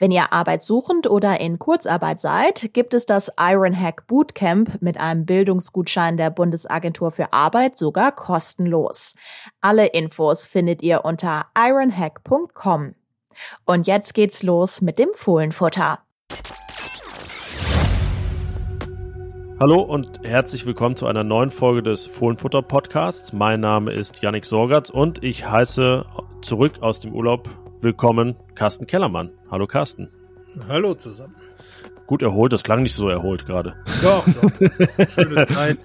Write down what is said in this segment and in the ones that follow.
Wenn ihr arbeitssuchend oder in Kurzarbeit seid, gibt es das Ironhack Bootcamp mit einem Bildungsgutschein der Bundesagentur für Arbeit sogar kostenlos. Alle Infos findet ihr unter ironhack.com. Und jetzt geht's los mit dem Fohlenfutter. Hallo und herzlich willkommen zu einer neuen Folge des Fohlenfutter Podcasts. Mein Name ist Yannick Sorgatz und ich heiße zurück aus dem Urlaub willkommen Carsten Kellermann. Hallo Carsten. Hallo zusammen. Gut erholt, das klang nicht so erholt gerade. Doch, doch. Schöne Zeit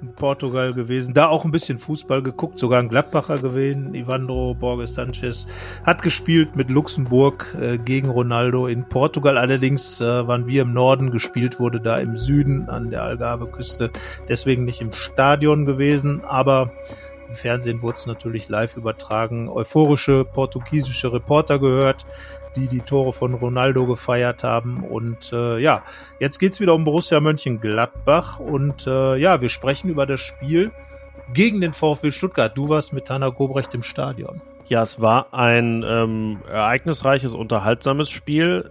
in Portugal gewesen. Da auch ein bisschen Fußball geguckt, sogar ein Gladbacher gewesen. Ivandro Borges Sanchez hat gespielt mit Luxemburg äh, gegen Ronaldo in Portugal. Allerdings äh, waren wir im Norden, gespielt wurde da im Süden an der Algarve-Küste. Deswegen nicht im Stadion gewesen, aber im Fernsehen wurde es natürlich live übertragen. Euphorische portugiesische Reporter gehört, die die Tore von Ronaldo gefeiert haben. Und äh, ja, jetzt geht's wieder um Borussia Mönchengladbach. Und äh, ja, wir sprechen über das Spiel gegen den VfB Stuttgart. Du warst mit Hanna Gobrecht im Stadion. Ja, es war ein ähm, ereignisreiches, unterhaltsames Spiel.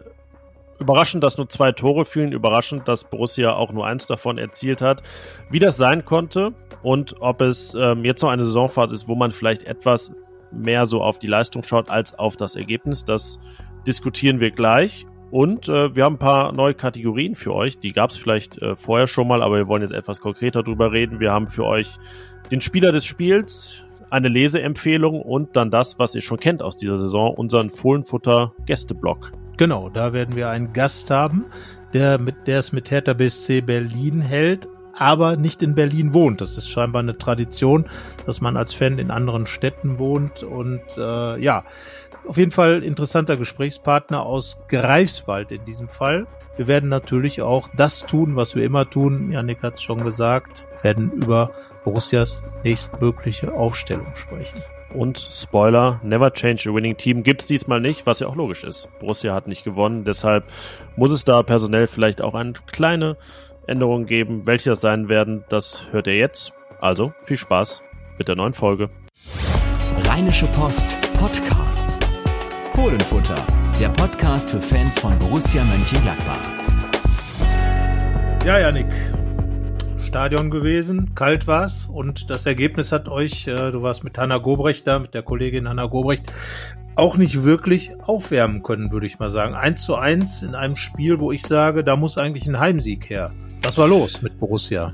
Überraschend, dass nur zwei Tore fielen. Überraschend, dass Borussia auch nur eins davon erzielt hat. Wie das sein konnte und ob es ähm, jetzt noch eine Saisonphase ist, wo man vielleicht etwas mehr so auf die Leistung schaut als auf das Ergebnis, das diskutieren wir gleich. Und äh, wir haben ein paar neue Kategorien für euch. Die gab es vielleicht äh, vorher schon mal, aber wir wollen jetzt etwas konkreter drüber reden. Wir haben für euch den Spieler des Spiels, eine Leseempfehlung und dann das, was ihr schon kennt aus dieser Saison, unseren Fohlenfutter Gästeblock. Genau, da werden wir einen Gast haben, der, mit, der es mit Hertha BSC Berlin hält, aber nicht in Berlin wohnt. Das ist scheinbar eine Tradition, dass man als Fan in anderen Städten wohnt. Und äh, ja, auf jeden Fall interessanter Gesprächspartner aus Greifswald in diesem Fall. Wir werden natürlich auch das tun, was wir immer tun. Janik hat es schon gesagt. Wir werden über Borussias nächstmögliche Aufstellung sprechen. Und Spoiler, never change a winning team gibt's diesmal nicht, was ja auch logisch ist. Borussia hat nicht gewonnen, deshalb muss es da personell vielleicht auch eine kleine Änderungen geben. Welche das sein werden, das hört ihr jetzt. Also viel Spaß mit der neuen Folge. Rheinische Post Podcasts. Fohlenfutter, der Podcast für Fans von Borussia Mönchengladbach. Ja, Janik. Stadion gewesen, kalt war's und das Ergebnis hat euch, äh, du warst mit Hanna Gobrecht da, mit der Kollegin Hanna Gobrecht, auch nicht wirklich aufwärmen können, würde ich mal sagen. Eins zu eins in einem Spiel, wo ich sage, da muss eigentlich ein Heimsieg her. Was war los mit Borussia?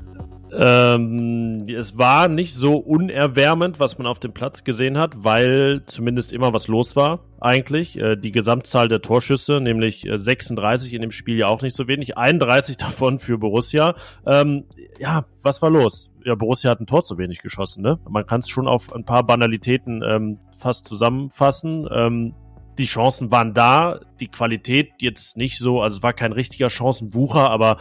Ähm, es war nicht so unerwärmend, was man auf dem Platz gesehen hat, weil zumindest immer was los war, eigentlich. Äh, die Gesamtzahl der Torschüsse, nämlich 36 äh, in dem Spiel ja auch nicht so wenig, 31 davon für Borussia. Ähm, ja, was war los? Ja, Borussia hat ein Tor zu wenig geschossen, ne? Man kann es schon auf ein paar Banalitäten ähm, fast zusammenfassen. Ähm, die Chancen waren da, die Qualität jetzt nicht so, also es war kein richtiger Chancenwucher, aber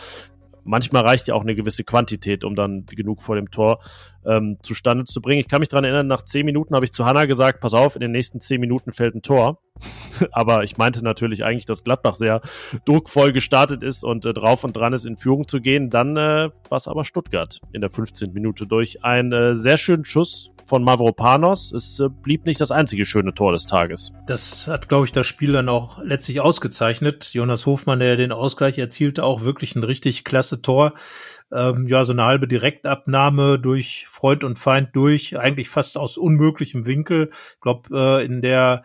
manchmal reicht ja auch eine gewisse Quantität, um dann genug vor dem Tor ähm, zustande zu bringen. Ich kann mich daran erinnern, nach zehn Minuten habe ich zu Hanna gesagt, pass auf, in den nächsten zehn Minuten fällt ein Tor. Aber ich meinte natürlich eigentlich, dass Gladbach sehr druckvoll gestartet ist und äh, drauf und dran ist, in Führung zu gehen. Dann äh, war es aber Stuttgart in der 15. Minute durch einen äh, sehr schönen Schuss von Mavropanos. Es äh, blieb nicht das einzige schöne Tor des Tages. Das hat, glaube ich, das Spiel dann auch letztlich ausgezeichnet. Jonas Hofmann, der den Ausgleich erzielte, auch wirklich ein richtig klasse Tor. Ähm, ja, so eine halbe Direktabnahme durch Freund und Feind durch, eigentlich fast aus unmöglichem Winkel. Ich glaube, äh, in der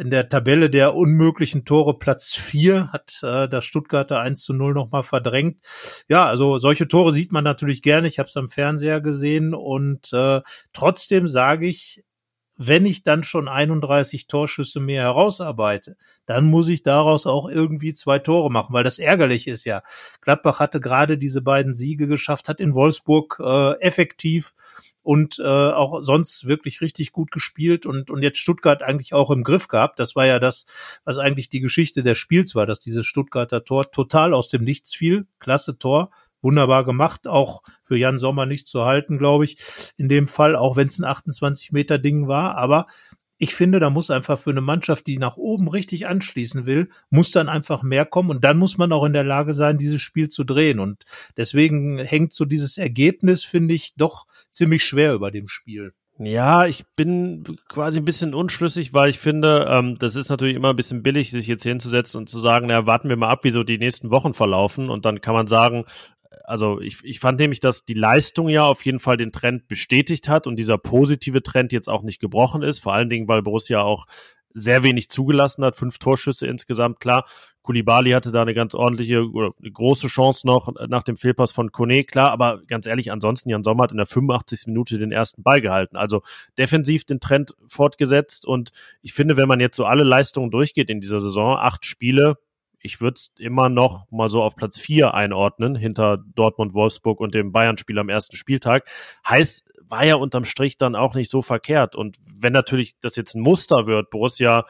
in der Tabelle der unmöglichen Tore Platz vier hat äh, das Stuttgarter 1 zu 0 nochmal verdrängt. Ja, also solche Tore sieht man natürlich gerne. Ich habe es am Fernseher gesehen und äh, trotzdem sage ich, wenn ich dann schon 31 Torschüsse mehr herausarbeite, dann muss ich daraus auch irgendwie zwei Tore machen, weil das ärgerlich ist ja. Gladbach hatte gerade diese beiden Siege geschafft, hat in Wolfsburg äh, effektiv und äh, auch sonst wirklich richtig gut gespielt und, und jetzt Stuttgart eigentlich auch im Griff gehabt. Das war ja das, was eigentlich die Geschichte des Spiels war, dass dieses Stuttgarter Tor total aus dem Nichts fiel. Klasse Tor wunderbar gemacht, auch für Jan Sommer nicht zu halten, glaube ich, in dem Fall, auch wenn es ein 28 Meter Ding war, aber ich finde, da muss einfach für eine Mannschaft, die nach oben richtig anschließen will, muss dann einfach mehr kommen und dann muss man auch in der Lage sein, dieses Spiel zu drehen. Und deswegen hängt so dieses Ergebnis, finde ich, doch ziemlich schwer über dem Spiel. Ja, ich bin quasi ein bisschen unschlüssig, weil ich finde, ähm, das ist natürlich immer ein bisschen billig, sich jetzt hinzusetzen und zu sagen, na, warten wir mal ab, wie so die nächsten Wochen verlaufen. Und dann kann man sagen, also ich, ich fand nämlich, dass die Leistung ja auf jeden Fall den Trend bestätigt hat und dieser positive Trend jetzt auch nicht gebrochen ist, vor allen Dingen, weil Borussia auch sehr wenig zugelassen hat, fünf Torschüsse insgesamt, klar. Kulibali hatte da eine ganz ordentliche oder eine große Chance noch nach dem Fehlpass von Kone, klar, aber ganz ehrlich, ansonsten Jan Sommer hat in der 85. Minute den ersten Ball gehalten. Also defensiv den Trend fortgesetzt und ich finde, wenn man jetzt so alle Leistungen durchgeht in dieser Saison, acht Spiele, ich würde es immer noch mal so auf Platz vier einordnen, hinter Dortmund, Wolfsburg und dem Bayern-Spiel am ersten Spieltag. Heißt, war ja unterm Strich dann auch nicht so verkehrt. Und wenn natürlich das jetzt ein Muster wird, Borussia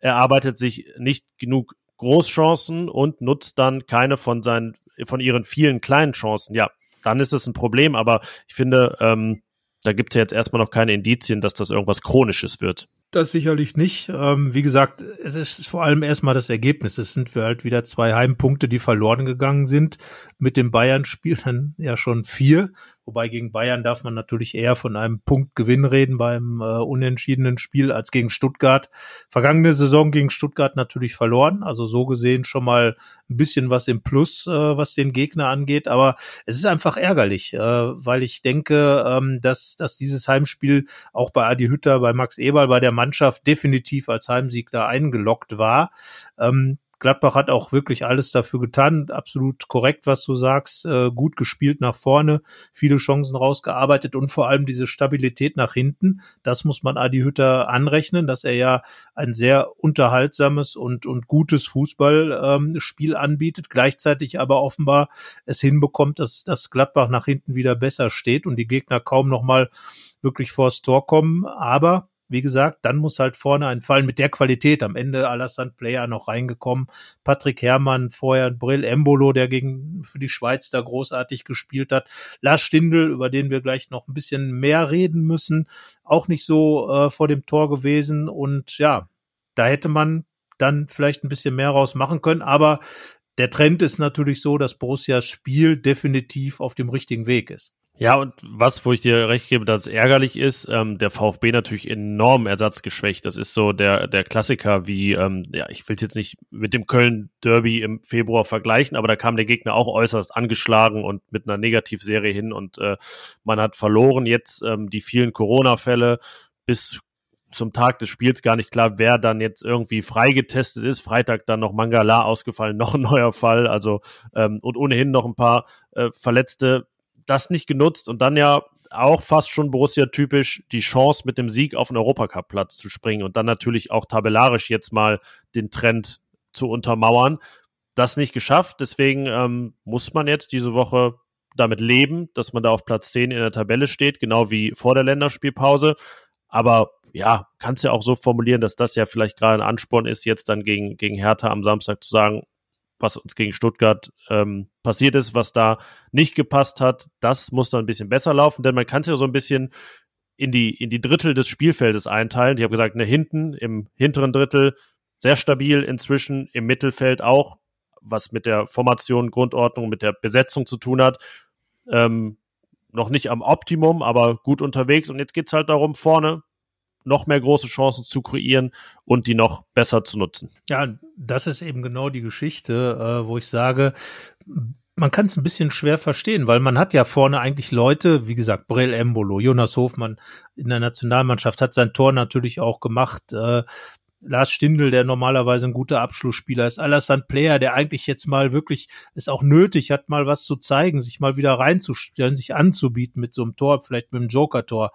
erarbeitet sich nicht genug Großchancen und nutzt dann keine von seinen, von ihren vielen kleinen Chancen, ja, dann ist es ein Problem. Aber ich finde, ähm, da gibt es ja jetzt erstmal noch keine Indizien, dass das irgendwas Chronisches wird. Das sicherlich nicht. Ähm, wie gesagt, es ist vor allem erstmal das Ergebnis. Es sind wir halt wieder zwei Heimpunkte, die verloren gegangen sind. Mit dem Bayern-Spiel dann ja schon vier. Wobei gegen Bayern darf man natürlich eher von einem Punktgewinn reden beim äh, unentschiedenen Spiel als gegen Stuttgart. Vergangene Saison gegen Stuttgart natürlich verloren. Also so gesehen schon mal ein bisschen was im Plus, äh, was den Gegner angeht. Aber es ist einfach ärgerlich, äh, weil ich denke, ähm, dass, dass dieses Heimspiel auch bei Adi Hütter, bei Max Eberl, bei der Mannschaft definitiv als Heimsieg da eingeloggt war. Ähm, Gladbach hat auch wirklich alles dafür getan. Absolut korrekt, was du sagst. Äh, gut gespielt nach vorne, viele Chancen rausgearbeitet und vor allem diese Stabilität nach hinten. Das muss man Adi Hütter anrechnen, dass er ja ein sehr unterhaltsames und, und gutes Fußballspiel ähm, anbietet, gleichzeitig aber offenbar es hinbekommt, dass, dass Gladbach nach hinten wieder besser steht und die Gegner kaum noch mal wirklich vors Tor kommen. Aber wie gesagt, dann muss halt vorne ein Fall mit der Qualität. Am Ende Alassane Player noch reingekommen. Patrick Herrmann, vorher Brill Embolo, der gegen, für die Schweiz da großartig gespielt hat. Lars Stindl, über den wir gleich noch ein bisschen mehr reden müssen. Auch nicht so äh, vor dem Tor gewesen. Und ja, da hätte man dann vielleicht ein bisschen mehr raus machen können. Aber der Trend ist natürlich so, dass Borussias Spiel definitiv auf dem richtigen Weg ist. Ja, und was, wo ich dir recht gebe, dass es ärgerlich ist, ähm, der VfB natürlich enorm ersatzgeschwächt. Das ist so der, der Klassiker wie, ähm, ja, ich will es jetzt nicht mit dem Köln-Derby im Februar vergleichen, aber da kam der Gegner auch äußerst angeschlagen und mit einer Negativserie hin und äh, man hat verloren. Jetzt ähm, die vielen Corona-Fälle bis zum Tag des Spiels gar nicht klar, wer dann jetzt irgendwie freigetestet ist. Freitag dann noch Mangala ausgefallen, noch ein neuer Fall. Also ähm, und ohnehin noch ein paar äh, Verletzte das nicht genutzt und dann ja auch fast schon Borussia-typisch die Chance mit dem Sieg auf den Europacup-Platz zu springen und dann natürlich auch tabellarisch jetzt mal den Trend zu untermauern. Das nicht geschafft, deswegen ähm, muss man jetzt diese Woche damit leben, dass man da auf Platz 10 in der Tabelle steht, genau wie vor der Länderspielpause. Aber ja, kannst ja auch so formulieren, dass das ja vielleicht gerade ein Ansporn ist, jetzt dann gegen, gegen Hertha am Samstag zu sagen, was uns gegen Stuttgart ähm, passiert ist, was da nicht gepasst hat, das muss dann ein bisschen besser laufen, denn man kann es ja so ein bisschen in die, in die Drittel des Spielfeldes einteilen. Ich habe gesagt, ne, hinten, im hinteren Drittel sehr stabil inzwischen, im Mittelfeld auch, was mit der Formation, Grundordnung, mit der Besetzung zu tun hat. Ähm, noch nicht am Optimum, aber gut unterwegs. Und jetzt geht es halt darum, vorne noch mehr große Chancen zu kreieren und die noch besser zu nutzen. Ja, das ist eben genau die Geschichte, äh, wo ich sage, man kann es ein bisschen schwer verstehen, weil man hat ja vorne eigentlich Leute, wie gesagt, Brel Embolo, Jonas Hofmann in der Nationalmannschaft hat sein Tor natürlich auch gemacht. Äh, Lars Stindl, der normalerweise ein guter Abschlussspieler ist, Alassane Player, der eigentlich jetzt mal wirklich es auch nötig hat, mal was zu zeigen, sich mal wieder reinzustellen, sich anzubieten mit so einem Tor, vielleicht mit einem Joker-Tor.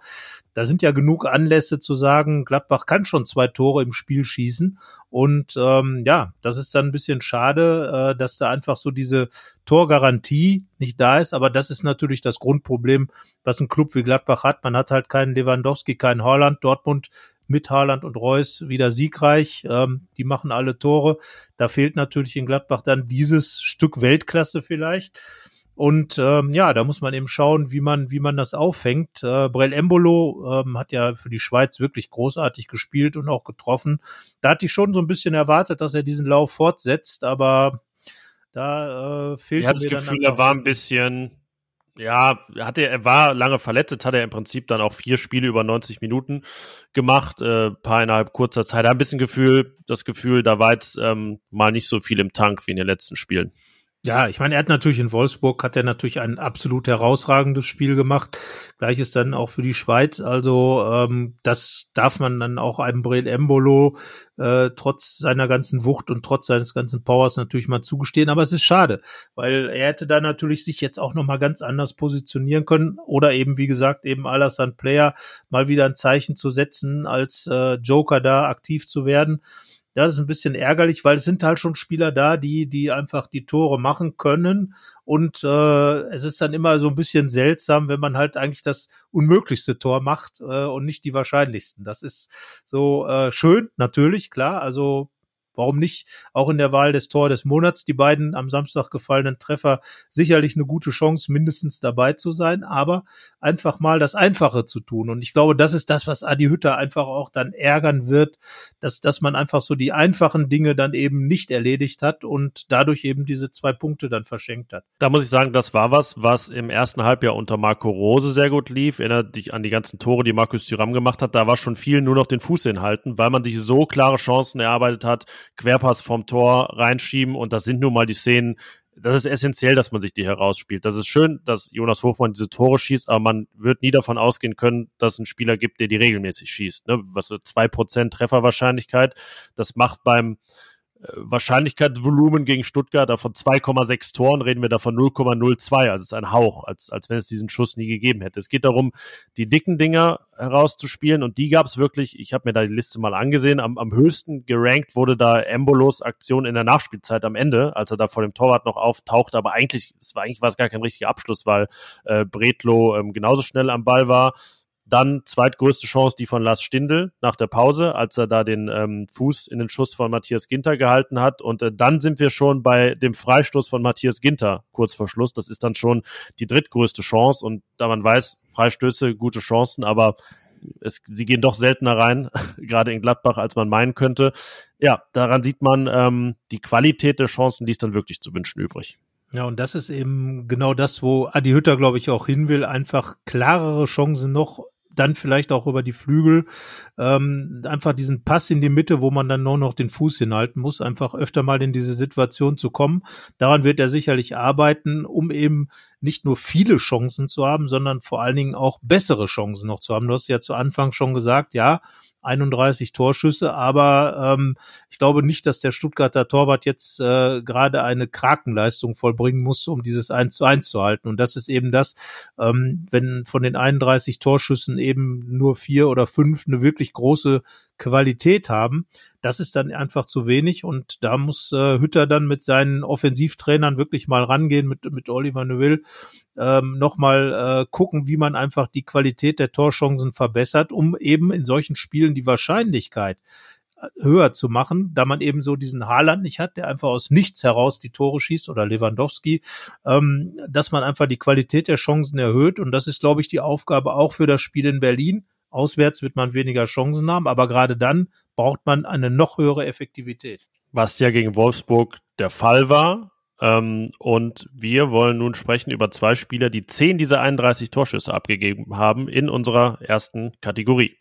Da sind ja genug Anlässe zu sagen, Gladbach kann schon zwei Tore im Spiel schießen. Und ähm, ja, das ist dann ein bisschen schade, äh, dass da einfach so diese Torgarantie nicht da ist. Aber das ist natürlich das Grundproblem, was ein Club wie Gladbach hat. Man hat halt keinen Lewandowski, keinen Holland. Dortmund mit Haaland und Reus wieder siegreich. Ähm, die machen alle Tore. Da fehlt natürlich in Gladbach dann dieses Stück Weltklasse vielleicht. Und ähm, ja, da muss man eben schauen, wie man, wie man das auffängt. Äh, Brel Embolo ähm, hat ja für die Schweiz wirklich großartig gespielt und auch getroffen. Da hatte ich schon so ein bisschen erwartet, dass er diesen Lauf fortsetzt, aber da äh, fehlt mir das Gefühl, er war ein bisschen, ja, hatte, er war lange verletzt, hat er im Prinzip dann auch vier Spiele über 90 Minuten gemacht, äh, paar innerhalb kurzer Zeit. Da ein bisschen Gefühl, das Gefühl, da war jetzt ähm, mal nicht so viel im Tank wie in den letzten Spielen. Ja, ich meine, er hat natürlich in Wolfsburg hat er natürlich ein absolut herausragendes Spiel gemacht. Gleiches dann auch für die Schweiz. Also ähm, das darf man dann auch einem Brel Embolo äh, trotz seiner ganzen Wucht und trotz seines ganzen Powers natürlich mal zugestehen. Aber es ist schade, weil er hätte da natürlich sich jetzt auch noch mal ganz anders positionieren können oder eben wie gesagt eben Alassane Player mal wieder ein Zeichen zu setzen, als äh, Joker da aktiv zu werden. Das ist ein bisschen ärgerlich, weil es sind halt schon Spieler da, die, die einfach die Tore machen können. Und äh, es ist dann immer so ein bisschen seltsam, wenn man halt eigentlich das unmöglichste Tor macht äh, und nicht die wahrscheinlichsten. Das ist so äh, schön, natürlich, klar. Also Warum nicht auch in der Wahl des Tor des Monats die beiden am Samstag gefallenen Treffer sicherlich eine gute Chance, mindestens dabei zu sein, aber einfach mal das Einfache zu tun. Und ich glaube, das ist das, was Adi Hütter einfach auch dann ärgern wird, dass, dass man einfach so die einfachen Dinge dann eben nicht erledigt hat und dadurch eben diese zwei Punkte dann verschenkt hat. Da muss ich sagen, das war was, was im ersten Halbjahr unter Marco Rose sehr gut lief. Erinnert dich an die ganzen Tore, die Markus Thüram gemacht hat. Da war schon viel nur noch den Fuß hinhalten, weil man sich so klare Chancen erarbeitet hat, Querpass vom Tor reinschieben und das sind nun mal die Szenen, das ist essentiell, dass man sich die herausspielt. Das ist schön, dass Jonas Hofmann diese Tore schießt, aber man wird nie davon ausgehen können, dass es einen Spieler gibt, der die regelmäßig schießt. Ne? Was zwei Prozent Trefferwahrscheinlichkeit, das macht beim Wahrscheinlichkeitsvolumen gegen Stuttgart, von 2,6 Toren reden wir davon 0,02, also es ist ein Hauch, als, als wenn es diesen Schuss nie gegeben hätte. Es geht darum, die dicken Dinger herauszuspielen und die gab es wirklich, ich habe mir da die Liste mal angesehen, am, am höchsten gerankt wurde da Embolos Aktion in der Nachspielzeit am Ende, als er da vor dem Torwart noch auftauchte, aber eigentlich, es war eigentlich war es gar kein richtiger Abschluss, weil äh, Bretlo ähm, genauso schnell am Ball war dann zweitgrößte Chance, die von Lars Stindl nach der Pause, als er da den ähm, Fuß in den Schuss von Matthias Ginter gehalten hat. Und äh, dann sind wir schon bei dem Freistoß von Matthias Ginter kurz vor Schluss. Das ist dann schon die drittgrößte Chance. Und da man weiß, Freistöße, gute Chancen, aber es, sie gehen doch seltener rein, gerade in Gladbach, als man meinen könnte. Ja, daran sieht man, ähm, die Qualität der Chancen ließ dann wirklich zu wünschen übrig. Ja, und das ist eben genau das, wo Adi Hütter, glaube ich, auch hin will. Einfach klarere Chancen noch dann vielleicht auch über die Flügel ähm, einfach diesen Pass in die Mitte, wo man dann nur noch den Fuß hinhalten muss, einfach öfter mal in diese Situation zu kommen. Daran wird er sicherlich arbeiten, um eben nicht nur viele Chancen zu haben, sondern vor allen Dingen auch bessere Chancen noch zu haben. Du hast ja zu Anfang schon gesagt, ja, 31 Torschüsse, aber ähm, ich glaube nicht, dass der Stuttgarter Torwart jetzt äh, gerade eine Krakenleistung vollbringen muss, um dieses 1 zu 1 zu halten. Und das ist eben das, ähm, wenn von den 31 Torschüssen eben nur vier oder fünf eine wirklich große Qualität haben, das ist dann einfach zu wenig und da muss äh, Hütter dann mit seinen Offensivtrainern wirklich mal rangehen, mit, mit Oliver Neuville, ähm, nochmal äh, gucken, wie man einfach die Qualität der Torchancen verbessert, um eben in solchen Spielen die Wahrscheinlichkeit äh, höher zu machen, da man eben so diesen Haaland nicht hat, der einfach aus nichts heraus die Tore schießt oder Lewandowski, ähm, dass man einfach die Qualität der Chancen erhöht und das ist, glaube ich, die Aufgabe auch für das Spiel in Berlin. Auswärts wird man weniger Chancen haben, aber gerade dann braucht man eine noch höhere Effektivität. Was ja gegen Wolfsburg der Fall war. Ähm, und wir wollen nun sprechen über zwei Spieler, die zehn dieser 31 Torschüsse abgegeben haben in unserer ersten Kategorie.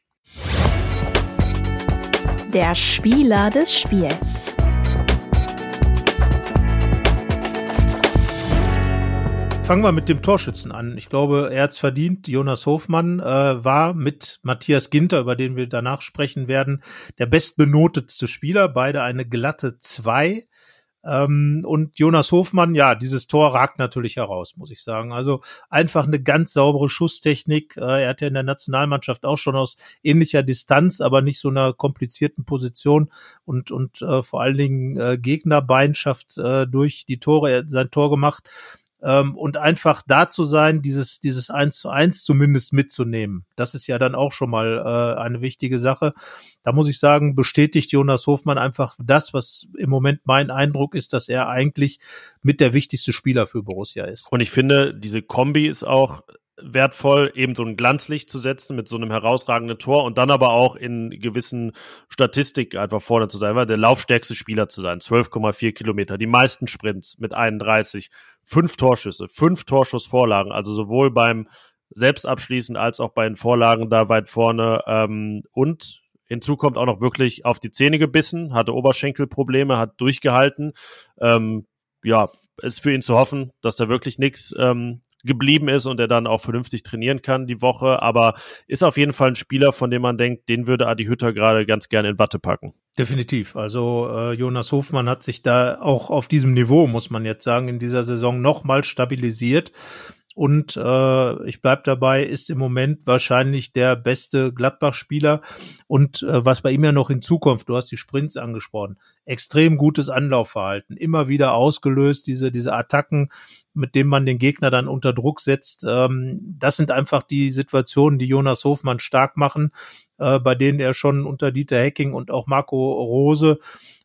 Der Spieler des Spiels. Fangen wir mit dem Torschützen an. Ich glaube, er hat's verdient. Jonas Hofmann äh, war mit Matthias Ginter, über den wir danach sprechen werden, der bestbenotetste Spieler. Beide eine glatte zwei. Ähm, und Jonas Hofmann, ja, dieses Tor ragt natürlich heraus, muss ich sagen. Also einfach eine ganz saubere Schusstechnik. Äh, er hat ja in der Nationalmannschaft auch schon aus ähnlicher Distanz, aber nicht so einer komplizierten Position und, und äh, vor allen Dingen äh, Gegnerbeinschaft äh, durch die Tore, er hat sein Tor gemacht ähm, und einfach da zu sein, dieses, dieses eins zu eins zumindest mitzunehmen. Das ist ja dann auch schon mal äh, eine wichtige Sache. Da muss ich sagen, bestätigt Jonas Hofmann einfach das, was im Moment mein Eindruck ist, dass er eigentlich mit der wichtigste Spieler für Borussia ist. Und ich finde, diese Kombi ist auch wertvoll, eben so ein Glanzlicht zu setzen mit so einem herausragenden Tor und dann aber auch in gewissen Statistik einfach vorne zu sein, weil der laufstärkste Spieler zu sein. 12,4 Kilometer, die meisten Sprints mit 31, fünf Torschüsse, fünf Torschussvorlagen, also sowohl beim Selbstabschließen als auch bei den Vorlagen da weit vorne ähm, und Hinzu kommt auch noch wirklich auf die Zähne gebissen, hatte Oberschenkelprobleme, hat durchgehalten. Ähm, ja, ist für ihn zu hoffen, dass da wirklich nichts ähm, geblieben ist und er dann auch vernünftig trainieren kann die Woche. Aber ist auf jeden Fall ein Spieler, von dem man denkt, den würde Adi Hütter gerade ganz gerne in Watte packen. Definitiv. Also äh, Jonas Hofmann hat sich da auch auf diesem Niveau, muss man jetzt sagen, in dieser Saison nochmal stabilisiert. Und äh, ich bleib dabei, ist im Moment wahrscheinlich der beste Gladbach-Spieler. Und äh, was bei ihm ja noch in Zukunft, du hast die Sprints angesprochen, extrem gutes Anlaufverhalten, immer wieder ausgelöst, diese, diese Attacken, mit denen man den Gegner dann unter Druck setzt. Ähm, das sind einfach die Situationen, die Jonas Hofmann stark machen, äh, bei denen er schon unter Dieter Hecking und auch Marco Rose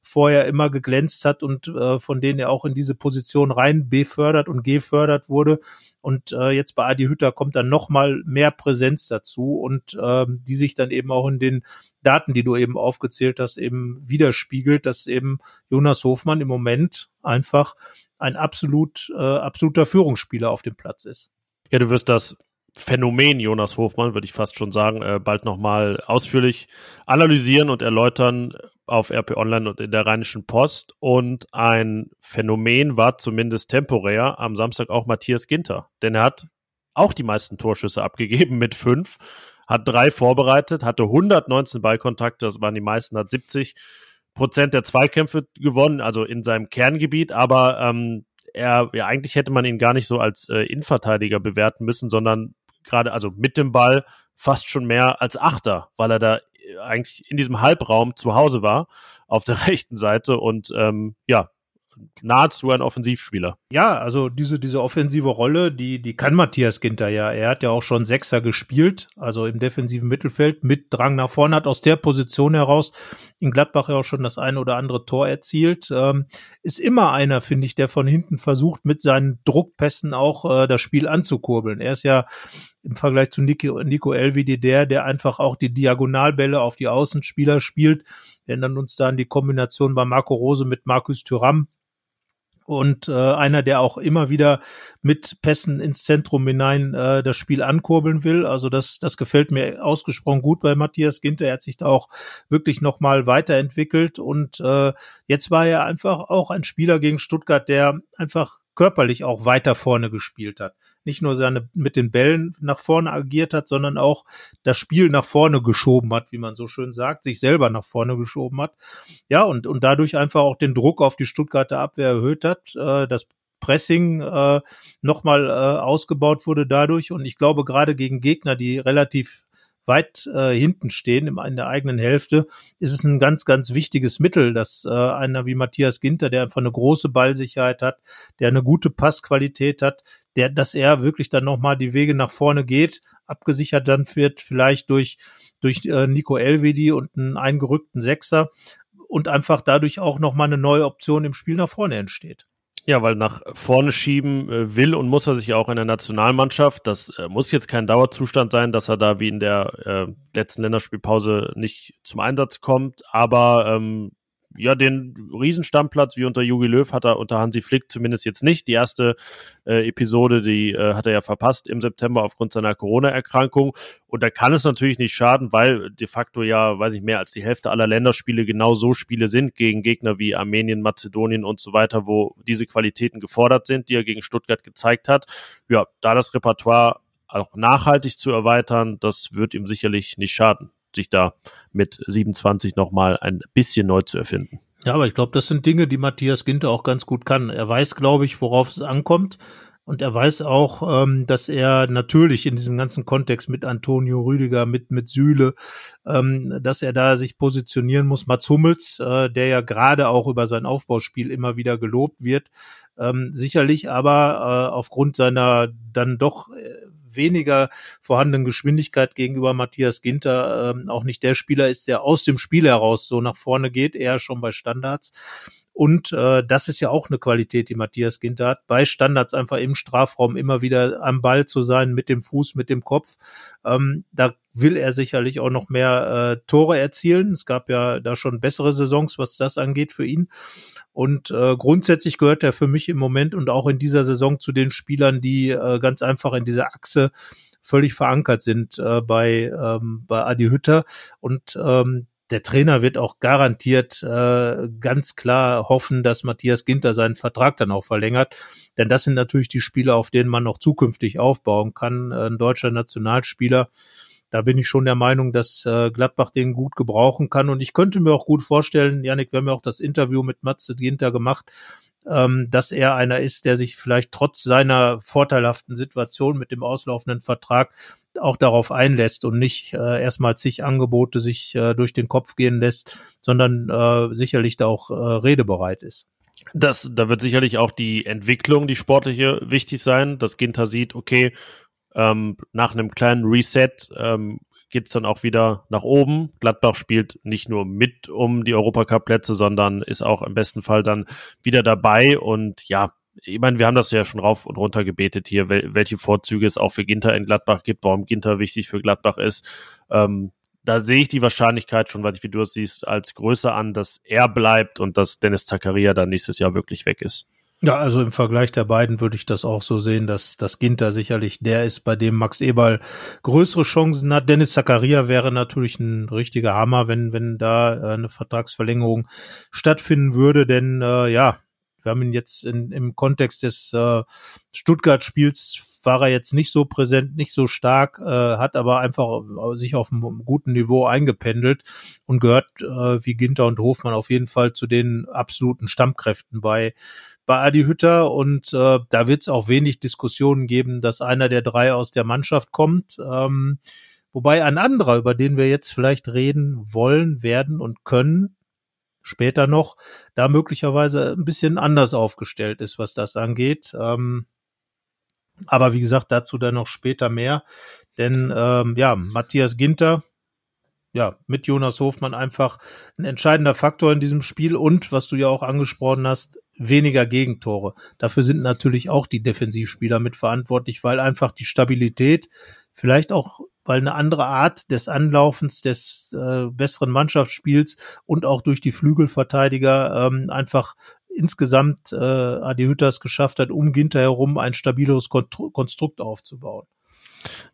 vorher immer geglänzt hat und äh, von denen er auch in diese Position rein befördert und gefördert wurde. Und äh, jetzt bei Adi Hütter kommt dann nochmal mehr Präsenz dazu und äh, die sich dann eben auch in den Daten, die du eben aufgezählt hast, eben widerspiegelt, dass eben Jonas Hofmann im Moment einfach ein absolut, äh, absoluter Führungsspieler auf dem Platz ist. Ja, du wirst das Phänomen Jonas Hofmann, würde ich fast schon sagen, äh, bald nochmal ausführlich analysieren und erläutern auf RP Online und in der Rheinischen Post. Und ein Phänomen war zumindest temporär am Samstag auch Matthias Ginter. Denn er hat auch die meisten Torschüsse abgegeben mit fünf, hat drei vorbereitet, hatte 119 Ballkontakte, das waren die meisten, hat 70 Prozent der Zweikämpfe gewonnen, also in seinem Kerngebiet, aber ähm, er, ja, eigentlich hätte man ihn gar nicht so als äh, Innenverteidiger bewerten müssen, sondern gerade, also mit dem Ball fast schon mehr als Achter, weil er da äh, eigentlich in diesem Halbraum zu Hause war, auf der rechten Seite und ähm, ja, nahezu ein Offensivspieler. Ja, also diese, diese offensive Rolle, die, die kann Matthias Ginter ja. Er hat ja auch schon Sechser gespielt, also im defensiven Mittelfeld mit Drang nach vorne, hat aus der Position heraus in Gladbach ja auch schon das eine oder andere Tor erzielt. Ähm, ist immer einer, finde ich, der von hinten versucht, mit seinen Druckpässen auch äh, das Spiel anzukurbeln. Er ist ja im Vergleich zu Nico, Nico Elvidi der, der einfach auch die Diagonalbälle auf die Außenspieler spielt. Wir erinnern uns da an die Kombination bei Marco Rose mit Markus Thüram, und äh, einer, der auch immer wieder mit Pässen ins Zentrum hinein äh, das Spiel ankurbeln will. Also das, das gefällt mir ausgesprochen gut bei Matthias Ginter. Er hat sich da auch wirklich nochmal weiterentwickelt und äh, jetzt war er einfach auch ein Spieler gegen Stuttgart, der einfach körperlich auch weiter vorne gespielt hat. Nicht nur seine mit den Bällen nach vorne agiert hat, sondern auch das Spiel nach vorne geschoben hat, wie man so schön sagt, sich selber nach vorne geschoben hat. Ja, und, und dadurch einfach auch den Druck auf die Stuttgarter Abwehr erhöht hat. Äh, das Pressing äh, nochmal äh, ausgebaut wurde dadurch. Und ich glaube, gerade gegen Gegner, die relativ weit äh, hinten stehen im, in der eigenen Hälfte, ist es ein ganz, ganz wichtiges Mittel, dass äh, einer wie Matthias Ginter, der einfach eine große Ballsicherheit hat, der eine gute Passqualität hat, der, dass er wirklich dann nochmal die Wege nach vorne geht, abgesichert dann wird, vielleicht durch, durch äh, Nico Elvedi und einen eingerückten Sechser und einfach dadurch auch nochmal eine neue Option im Spiel nach vorne entsteht. Ja, weil nach vorne schieben äh, will und muss er sich ja auch in der Nationalmannschaft. Das äh, muss jetzt kein Dauerzustand sein, dass er da wie in der äh, letzten Länderspielpause nicht zum Einsatz kommt. Aber ähm, ja, den Riesenstammplatz wie unter Jogi Löw hat er unter Hansi Flick zumindest jetzt nicht. Die erste äh, Episode, die äh, hat er ja verpasst im September aufgrund seiner Corona-Erkrankung. Und da kann es natürlich nicht schaden, weil de facto ja, weiß ich, mehr als die Hälfte aller Länderspiele genau so Spiele sind gegen Gegner wie Armenien, Mazedonien und so weiter, wo diese Qualitäten gefordert sind, die er gegen Stuttgart gezeigt hat. Ja, da das Repertoire auch nachhaltig zu erweitern, das wird ihm sicherlich nicht schaden sich da mit 27 nochmal ein bisschen neu zu erfinden. Ja, aber ich glaube, das sind Dinge, die Matthias Ginter auch ganz gut kann. Er weiß, glaube ich, worauf es ankommt. Und er weiß auch, ähm, dass er natürlich in diesem ganzen Kontext mit Antonio Rüdiger, mit, mit Süle, ähm, dass er da sich positionieren muss. Mats Hummels, äh, der ja gerade auch über sein Aufbauspiel immer wieder gelobt wird, ähm, sicherlich aber äh, aufgrund seiner dann doch weniger vorhandenen Geschwindigkeit gegenüber Matthias Ginter ähm, auch nicht der Spieler ist, der aus dem Spiel heraus so nach vorne geht, eher schon bei Standards. Und äh, das ist ja auch eine Qualität, die Matthias Ginter hat, bei Standards einfach im Strafraum immer wieder am Ball zu sein, mit dem Fuß, mit dem Kopf. Ähm, da will er sicherlich auch noch mehr äh, Tore erzielen. Es gab ja da schon bessere Saisons, was das angeht für ihn. Und äh, grundsätzlich gehört er für mich im Moment und auch in dieser Saison zu den Spielern, die äh, ganz einfach in dieser Achse völlig verankert sind äh, bei, ähm, bei Adi Hütter. Und ähm, der Trainer wird auch garantiert äh, ganz klar hoffen, dass Matthias Ginter seinen Vertrag dann auch verlängert. Denn das sind natürlich die Spieler, auf denen man noch zukünftig aufbauen kann. Ein deutscher Nationalspieler. Da bin ich schon der Meinung, dass äh, Gladbach den gut gebrauchen kann. Und ich könnte mir auch gut vorstellen, Janik, wir haben ja auch das Interview mit Matze Ginter gemacht, ähm, dass er einer ist, der sich vielleicht trotz seiner vorteilhaften Situation mit dem auslaufenden Vertrag auch darauf einlässt und nicht äh, erstmal zig Angebote sich äh, durch den Kopf gehen lässt, sondern äh, sicherlich da auch äh, redebereit ist. Das, da wird sicherlich auch die Entwicklung, die sportliche, wichtig sein, dass Ginter sieht, okay, ähm, nach einem kleinen Reset ähm, geht dann auch wieder nach oben. Gladbach spielt nicht nur mit um die Europacup-Plätze, sondern ist auch im besten Fall dann wieder dabei. Und ja, ich meine, wir haben das ja schon rauf und runter gebetet hier, welche Vorzüge es auch für Ginter in Gladbach gibt, warum Ginter wichtig für Gladbach ist. Ähm, da sehe ich die Wahrscheinlichkeit schon, weil wie du es siehst, als größer an, dass er bleibt und dass Dennis Zakaria dann nächstes Jahr wirklich weg ist. Ja, also im Vergleich der beiden würde ich das auch so sehen, dass dass Ginter sicherlich der ist, bei dem Max Eberl größere Chancen hat. Dennis Zakaria wäre natürlich ein richtiger Hammer, wenn wenn da eine Vertragsverlängerung stattfinden würde, denn äh, ja, wir haben ihn jetzt in, im Kontext des äh, Stuttgart-Spiels war er jetzt nicht so präsent, nicht so stark, äh, hat aber einfach sich auf einem guten Niveau eingependelt und gehört äh, wie Ginter und Hofmann auf jeden Fall zu den absoluten Stammkräften bei bei Adi Hütter und äh, da wird es auch wenig Diskussionen geben, dass einer der drei aus der Mannschaft kommt. Ähm, wobei ein anderer, über den wir jetzt vielleicht reden wollen, werden und können, später noch, da möglicherweise ein bisschen anders aufgestellt ist, was das angeht. Ähm, aber wie gesagt, dazu dann noch später mehr. Denn ähm, ja, Matthias Ginter, ja, mit Jonas Hofmann einfach ein entscheidender Faktor in diesem Spiel und, was du ja auch angesprochen hast, weniger Gegentore. Dafür sind natürlich auch die Defensivspieler mitverantwortlich, weil einfach die Stabilität, vielleicht auch, weil eine andere Art des Anlaufens, des äh, besseren Mannschaftsspiels und auch durch die Flügelverteidiger ähm, einfach insgesamt äh, Adi Hütters geschafft hat, um Ginter herum ein stabileres Konstrukt aufzubauen.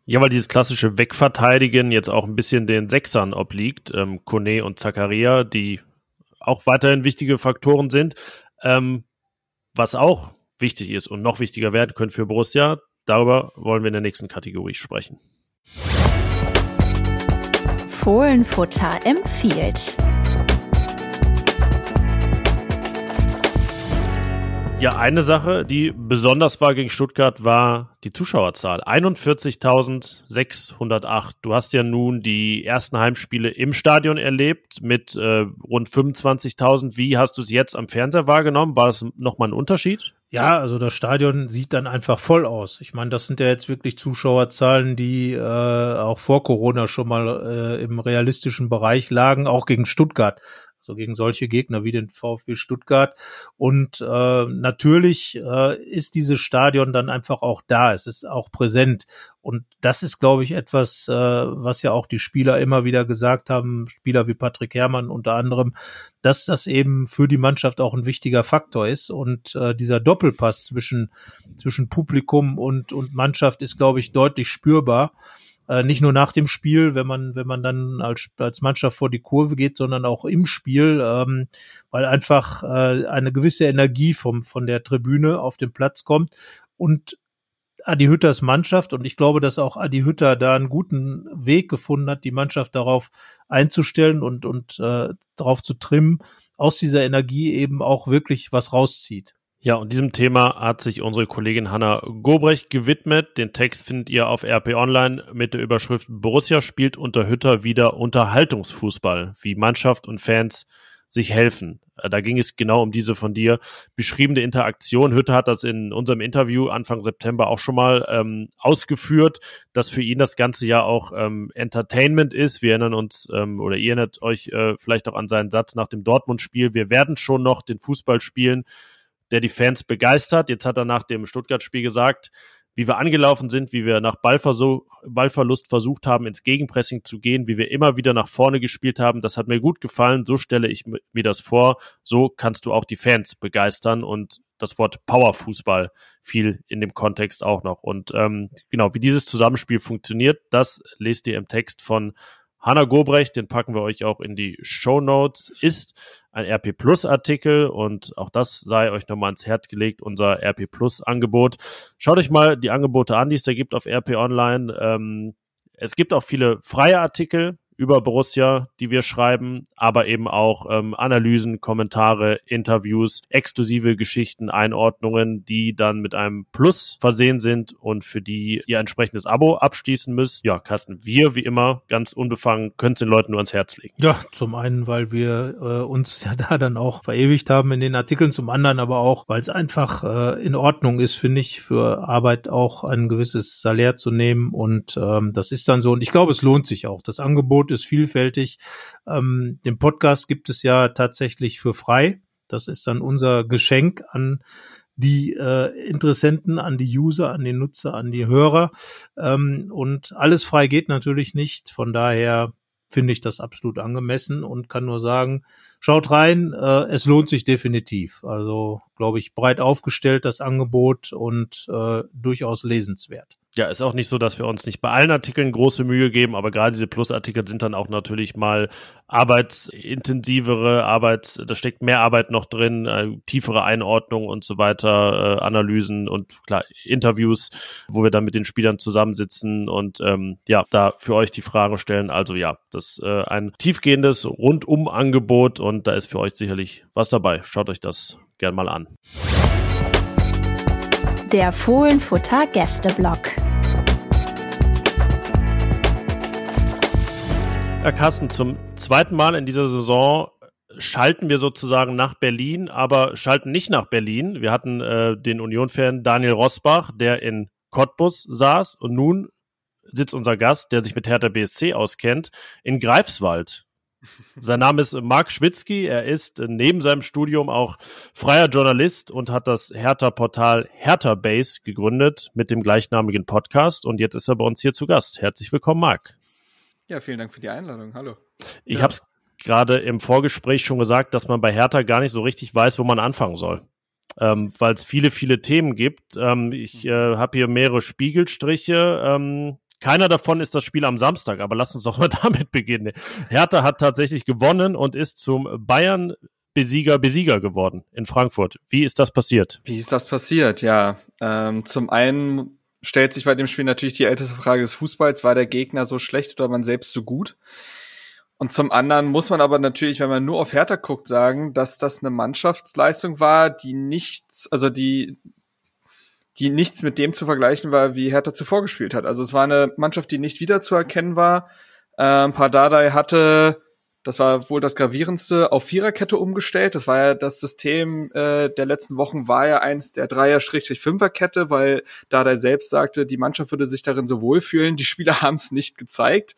Ja, weil dieses klassische Wegverteidigen jetzt auch ein bisschen den Sechsern obliegt, ähm, Kone und Zakaria, die auch weiterhin wichtige Faktoren sind. Ähm, was auch wichtig ist und noch wichtiger werden könnte für Borussia, darüber wollen wir in der nächsten Kategorie sprechen. Fohlenfutter empfiehlt. Ja, eine Sache, die besonders war gegen Stuttgart, war die Zuschauerzahl. 41.608. Du hast ja nun die ersten Heimspiele im Stadion erlebt mit äh, rund 25.000. Wie hast du es jetzt am Fernseher wahrgenommen? War das nochmal ein Unterschied? Ja, also das Stadion sieht dann einfach voll aus. Ich meine, das sind ja jetzt wirklich Zuschauerzahlen, die äh, auch vor Corona schon mal äh, im realistischen Bereich lagen, auch gegen Stuttgart so gegen solche Gegner wie den VfB Stuttgart. Und äh, natürlich äh, ist dieses Stadion dann einfach auch da. Es ist auch präsent. Und das ist, glaube ich, etwas, äh, was ja auch die Spieler immer wieder gesagt haben, Spieler wie Patrick Herrmann unter anderem, dass das eben für die Mannschaft auch ein wichtiger Faktor ist. Und äh, dieser Doppelpass zwischen, zwischen Publikum und, und Mannschaft ist, glaube ich, deutlich spürbar. Äh, nicht nur nach dem Spiel, wenn man, wenn man dann als, als Mannschaft vor die Kurve geht, sondern auch im Spiel, ähm, weil einfach äh, eine gewisse Energie vom, von der Tribüne auf den Platz kommt und Adi Hütters Mannschaft und ich glaube, dass auch Adi Hütter da einen guten Weg gefunden hat, die Mannschaft darauf einzustellen und, und äh, darauf zu trimmen, aus dieser Energie eben auch wirklich was rauszieht. Ja, und diesem Thema hat sich unsere Kollegin Hanna Gobrecht gewidmet. Den Text findet ihr auf RP Online mit der Überschrift Borussia spielt unter Hütter wieder Unterhaltungsfußball, wie Mannschaft und Fans sich helfen. Äh, da ging es genau um diese von dir beschriebene Interaktion. Hütte hat das in unserem Interview Anfang September auch schon mal ähm, ausgeführt, dass für ihn das ganze ja auch ähm, Entertainment ist. Wir erinnern uns ähm, oder ihr erinnert euch äh, vielleicht auch an seinen Satz nach dem Dortmund-Spiel. Wir werden schon noch den Fußball spielen, der die Fans begeistert. Jetzt hat er nach dem Stuttgart-Spiel gesagt, wie wir angelaufen sind, wie wir nach Ballverlust versucht haben, ins Gegenpressing zu gehen, wie wir immer wieder nach vorne gespielt haben. Das hat mir gut gefallen. So stelle ich mir das vor. So kannst du auch die Fans begeistern und das Wort Powerfußball fiel in dem Kontext auch noch. Und ähm, genau, wie dieses Zusammenspiel funktioniert, das lest ihr im Text von Hanna Gobrecht, den packen wir euch auch in die Show Notes, ist ein RP Plus Artikel und auch das sei euch nochmal ans Herz gelegt, unser RP Plus Angebot. Schaut euch mal die Angebote an, die es da gibt auf RP Online. Ähm, es gibt auch viele freie Artikel, über Borussia, die wir schreiben, aber eben auch ähm, Analysen, Kommentare, Interviews, exklusive Geschichten, Einordnungen, die dann mit einem Plus versehen sind und für die ihr entsprechendes Abo abschließen müsst. Ja, Carsten, wir wie immer ganz unbefangen können es den Leuten nur ans Herz legen. Ja, zum einen, weil wir äh, uns ja da dann auch verewigt haben in den Artikeln, zum anderen aber auch, weil es einfach äh, in Ordnung ist, finde ich, für Arbeit auch ein gewisses Salär zu nehmen und ähm, das ist dann so und ich glaube, es lohnt sich auch. Das Angebot Angebot ist vielfältig. Ähm, den Podcast gibt es ja tatsächlich für frei. Das ist dann unser Geschenk an die äh, Interessenten, an die User, an die Nutzer, an die Hörer. Ähm, und alles frei geht natürlich nicht. Von daher finde ich das absolut angemessen und kann nur sagen, schaut rein, äh, es lohnt sich definitiv. Also, glaube ich, breit aufgestellt das Angebot und äh, durchaus lesenswert. Ja, ist auch nicht so, dass wir uns nicht bei allen Artikeln große Mühe geben, aber gerade diese Plus-Artikel sind dann auch natürlich mal arbeitsintensivere Arbeit, da steckt mehr Arbeit noch drin, äh, tiefere Einordnung und so weiter, äh, Analysen und klar, Interviews, wo wir dann mit den Spielern zusammensitzen und ähm, ja, da für euch die Fragen stellen. Also ja, das ist äh, ein tiefgehendes Rundum-Angebot und da ist für euch sicherlich was dabei. Schaut euch das gern mal an. Der Fohlenfutter Gästeblock. Herr Kassen, zum zweiten Mal in dieser Saison schalten wir sozusagen nach Berlin, aber schalten nicht nach Berlin. Wir hatten äh, den Union-Fan Daniel Rosbach, der in Cottbus saß und nun sitzt unser Gast, der sich mit Hertha BSC auskennt, in Greifswald. Sein Name ist Marc Schwitzky. Er ist neben seinem Studium auch freier Journalist und hat das Hertha-Portal Hertha Base gegründet mit dem gleichnamigen Podcast. Und jetzt ist er bei uns hier zu Gast. Herzlich willkommen, Marc. Ja, vielen Dank für die Einladung. Hallo. Ich ja. habe es gerade im Vorgespräch schon gesagt, dass man bei Hertha gar nicht so richtig weiß, wo man anfangen soll. Ähm, Weil es viele, viele Themen gibt. Ähm, ich mhm. äh, habe hier mehrere Spiegelstriche. Ähm, keiner davon ist das Spiel am Samstag, aber lass uns doch mal damit beginnen. Hertha hat tatsächlich gewonnen und ist zum Bayern Besieger Besieger geworden in Frankfurt. Wie ist das passiert? Wie ist das passiert? Ja, ähm, zum einen stellt sich bei dem Spiel natürlich die älteste Frage des Fußballs, war der Gegner so schlecht oder man selbst so gut? Und zum anderen muss man aber natürlich, wenn man nur auf Hertha guckt, sagen, dass das eine Mannschaftsleistung war, die nichts, also die, die nichts mit dem zu vergleichen war, wie Hertha zuvor gespielt hat. Also es war eine Mannschaft, die nicht wiederzuerkennen war. Ähm, Pardadei hatte das war wohl das gravierendste auf Viererkette umgestellt. Das war ja das System äh, der letzten Wochen war ja eins der Dreier-Fünferkette, weil da der selbst sagte, die Mannschaft würde sich darin so wohlfühlen. Die Spieler haben es nicht gezeigt.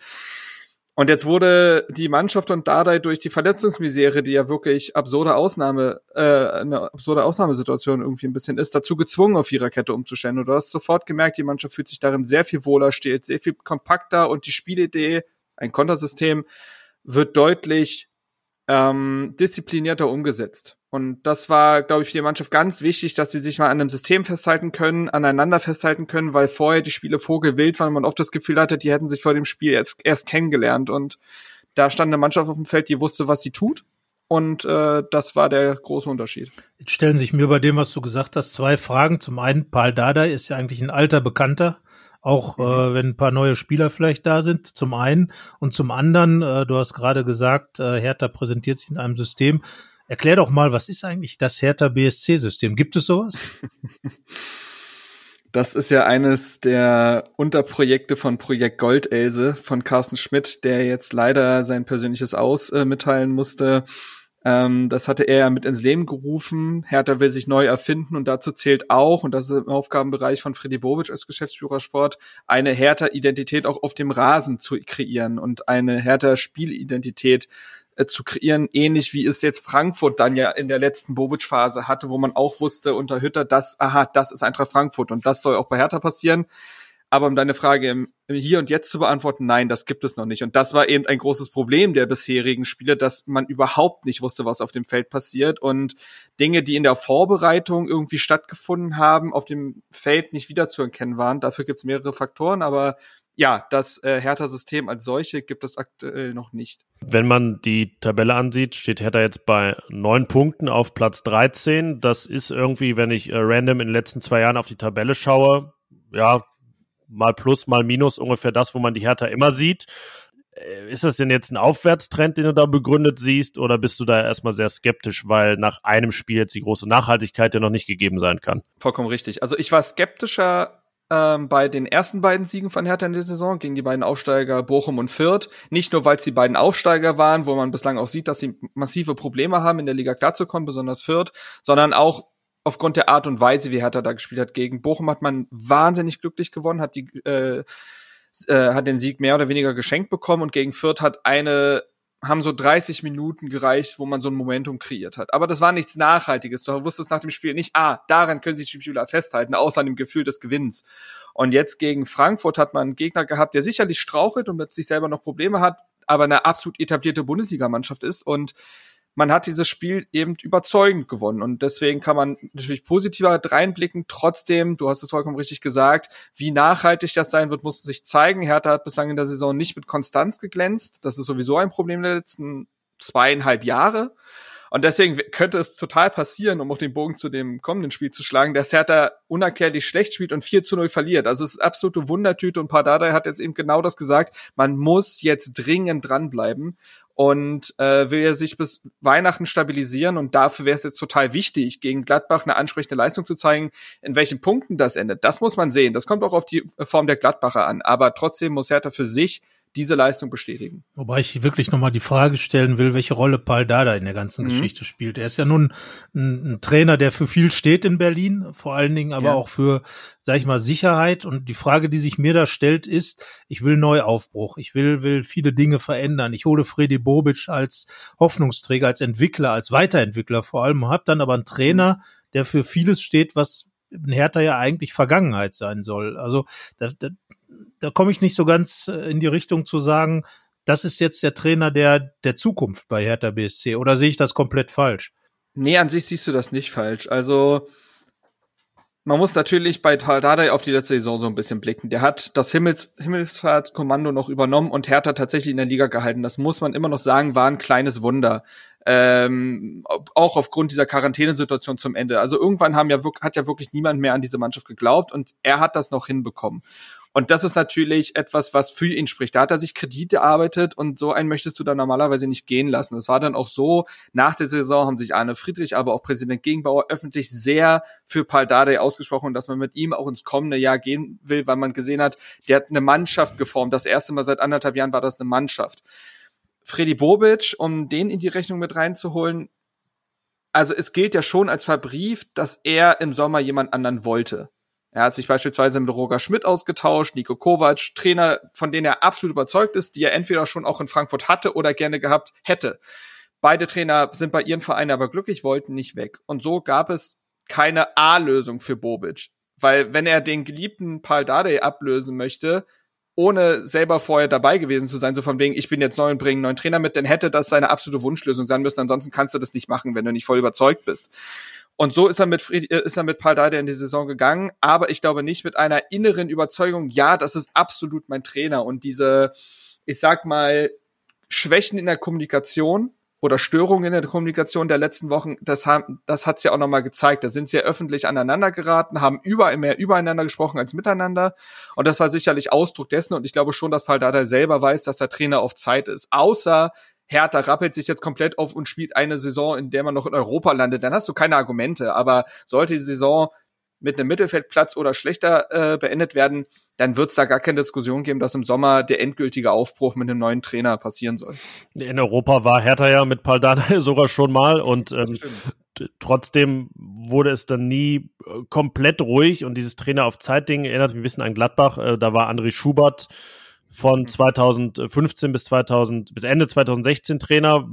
Und jetzt wurde die Mannschaft und Dardai durch die Verletzungsmisere, die ja wirklich absurde Ausnahme, äh, eine absurde Ausnahmesituation irgendwie ein bisschen ist, dazu gezwungen, auf Viererkette umzustellen. Und du hast sofort gemerkt, die Mannschaft fühlt sich darin sehr viel wohler, steht sehr viel kompakter und die Spielidee, ein Kontersystem, wird deutlich ähm, disziplinierter umgesetzt. Und das war, glaube ich, für die Mannschaft ganz wichtig, dass sie sich mal an einem System festhalten können, aneinander festhalten können, weil vorher die Spiele vogelwild waren und man oft das Gefühl hatte, die hätten sich vor dem Spiel jetzt erst kennengelernt. Und da stand eine Mannschaft auf dem Feld, die wusste, was sie tut. Und äh, das war der große Unterschied. Jetzt stellen sich mir bei dem, was du gesagt hast, zwei Fragen. Zum einen, Paul Dardai ist ja eigentlich ein alter Bekannter auch mhm. äh, wenn ein paar neue Spieler vielleicht da sind, zum einen. Und zum anderen, äh, du hast gerade gesagt, äh, Hertha präsentiert sich in einem System. Erklär doch mal, was ist eigentlich das Hertha BSC-System? Gibt es sowas? Das ist ja eines der Unterprojekte von Projekt Goldelse von Carsten Schmidt, der jetzt leider sein persönliches Aus äh, mitteilen musste. Ähm, das hatte er mit ins Leben gerufen. Hertha will sich neu erfinden und dazu zählt auch, und das ist im Aufgabenbereich von Freddy Bobic als Geschäftsführer Sport, eine Hertha-Identität auch auf dem Rasen zu kreieren und eine Hertha-Spielidentität äh, zu kreieren, ähnlich wie es jetzt Frankfurt dann ja in der letzten Bobic-Phase hatte, wo man auch wusste unter Hütter, dass, aha, das ist Eintracht Frankfurt und das soll auch bei Hertha passieren. Aber um deine Frage im, im Hier und Jetzt zu beantworten, nein, das gibt es noch nicht. Und das war eben ein großes Problem der bisherigen Spiele, dass man überhaupt nicht wusste, was auf dem Feld passiert und Dinge, die in der Vorbereitung irgendwie stattgefunden haben, auf dem Feld nicht wiederzuerkennen waren. Dafür gibt es mehrere Faktoren, aber ja, das äh, Hertha-System als solche gibt es aktuell noch nicht. Wenn man die Tabelle ansieht, steht Hertha jetzt bei neun Punkten auf Platz 13. Das ist irgendwie, wenn ich äh, random in den letzten zwei Jahren auf die Tabelle schaue, ja, mal plus, mal minus, ungefähr das, wo man die Hertha immer sieht. Äh, ist das denn jetzt ein Aufwärtstrend, den du da begründet siehst, oder bist du da erstmal sehr skeptisch, weil nach einem Spiel jetzt die große Nachhaltigkeit ja noch nicht gegeben sein kann? Vollkommen richtig. Also ich war skeptischer ähm, bei den ersten beiden Siegen von Hertha in der Saison gegen die beiden Aufsteiger Bochum und Fürth. Nicht nur, weil es die beiden Aufsteiger waren, wo man bislang auch sieht, dass sie massive Probleme haben, in der Liga klarzukommen, besonders Fürth, sondern auch aufgrund der Art und Weise, wie Hertha da gespielt hat. Gegen Bochum hat man wahnsinnig glücklich gewonnen, hat die äh, äh, hat den Sieg mehr oder weniger geschenkt bekommen und gegen Fürth hat eine haben so 30 Minuten gereicht, wo man so ein Momentum kreiert hat. Aber das war nichts Nachhaltiges. Du wusstest nach dem Spiel nicht, ah, daran können sich die Spieler festhalten, außer an dem Gefühl des Gewinns. Und jetzt gegen Frankfurt hat man einen Gegner gehabt, der sicherlich strauchelt und mit sich selber noch Probleme hat, aber eine absolut etablierte Bundesligamannschaft ist und man hat dieses Spiel eben überzeugend gewonnen. Und deswegen kann man natürlich positiver reinblicken. Trotzdem, du hast es vollkommen richtig gesagt, wie nachhaltig das sein wird, muss sich zeigen. Hertha hat bislang in der Saison nicht mit Konstanz geglänzt. Das ist sowieso ein Problem der letzten zweieinhalb Jahre. Und deswegen könnte es total passieren, um auch den Bogen zu dem kommenden Spiel zu schlagen, dass Hertha unerklärlich schlecht spielt und 4 zu 0 verliert. Also es ist absolute Wundertüte und Pardadei hat jetzt eben genau das gesagt. Man muss jetzt dringend dranbleiben und äh, will ja sich bis Weihnachten stabilisieren und dafür wäre es jetzt total wichtig, gegen Gladbach eine ansprechende Leistung zu zeigen. In welchen Punkten das endet, das muss man sehen. Das kommt auch auf die Form der Gladbacher an. Aber trotzdem muss Hertha für sich diese Leistung bestätigen. Wobei ich wirklich nochmal die Frage stellen will, welche Rolle Paul Dada in der ganzen mhm. Geschichte spielt. Er ist ja nun ein, ein, Trainer, der für viel steht in Berlin, vor allen Dingen aber ja. auch für, sag ich mal, Sicherheit. Und die Frage, die sich mir da stellt, ist, ich will Neuaufbruch. Ich will, will viele Dinge verändern. Ich hole Freddy Bobic als Hoffnungsträger, als Entwickler, als Weiterentwickler vor allem, habe dann aber einen Trainer, mhm. der für vieles steht, was in Hertha ja eigentlich Vergangenheit sein soll. Also da, da, da komme ich nicht so ganz äh, in die Richtung zu sagen, das ist jetzt der Trainer der, der Zukunft bei Hertha BSC. Oder sehe ich das komplett falsch? Nee, an sich siehst du das nicht falsch. Also, man muss natürlich bei Taldadei auf die letzte Saison so ein bisschen blicken. Der hat das Himmels Himmelsfahrtskommando noch übernommen und Hertha tatsächlich in der Liga gehalten. Das muss man immer noch sagen, war ein kleines Wunder. Ähm, auch aufgrund dieser Quarantänesituation zum Ende. Also irgendwann haben ja, hat ja wirklich niemand mehr an diese Mannschaft geglaubt und er hat das noch hinbekommen. Und das ist natürlich etwas, was für ihn spricht. Da hat er sich Kredite erarbeitet und so einen möchtest du dann normalerweise nicht gehen lassen. Es war dann auch so, nach der Saison haben sich Arne Friedrich, aber auch Präsident Gegenbauer öffentlich sehr für Paul Dardai ausgesprochen, dass man mit ihm auch ins kommende Jahr gehen will, weil man gesehen hat, der hat eine Mannschaft geformt. Das erste Mal seit anderthalb Jahren war das eine Mannschaft. Freddy Bobic, um den in die Rechnung mit reinzuholen, also es gilt ja schon als verbrieft, dass er im Sommer jemand anderen wollte. Er hat sich beispielsweise mit Roger Schmidt ausgetauscht, Nico Kovac, Trainer, von denen er absolut überzeugt ist, die er entweder schon auch in Frankfurt hatte oder gerne gehabt hätte. Beide Trainer sind bei ihren Vereinen aber glücklich, wollten nicht weg. Und so gab es keine A-Lösung für Bobic. Weil wenn er den geliebten Paul Dardai ablösen möchte, ohne selber vorher dabei gewesen zu sein, so von wegen, ich bin jetzt neu und bringe einen neuen Trainer mit, dann hätte das seine absolute Wunschlösung sein müssen. Ansonsten kannst du das nicht machen, wenn du nicht voll überzeugt bist. Und so ist er mit Fried, äh, ist er mit Paul Dardai in die Saison gegangen, aber ich glaube nicht mit einer inneren Überzeugung, ja, das ist absolut mein Trainer und diese, ich sag mal, Schwächen in der Kommunikation oder Störungen in der Kommunikation der letzten Wochen, das haben, das hat's ja auch nochmal gezeigt. Da sind sie ja öffentlich aneinander geraten, haben überall mehr übereinander gesprochen als miteinander. Und das war sicherlich Ausdruck dessen. Und ich glaube schon, dass Paul Dardai selber weiß, dass der Trainer auf Zeit ist. Außer Hertha rappelt sich jetzt komplett auf und spielt eine Saison, in der man noch in Europa landet, dann hast du keine Argumente. Aber sollte die Saison mit einem Mittelfeldplatz oder schlechter äh, beendet werden, dann wird es da gar keine Diskussion geben, dass im Sommer der endgültige Aufbruch mit einem neuen Trainer passieren soll. In Europa war Hertha ja mit Paldana sogar schon mal und ähm, trotzdem wurde es dann nie äh, komplett ruhig und dieses Trainer auf Zeit-Ding erinnert mich ein bisschen an Gladbach. Äh, da war André Schubert von 2015 mhm. bis 2000 bis Ende 2016 Trainer,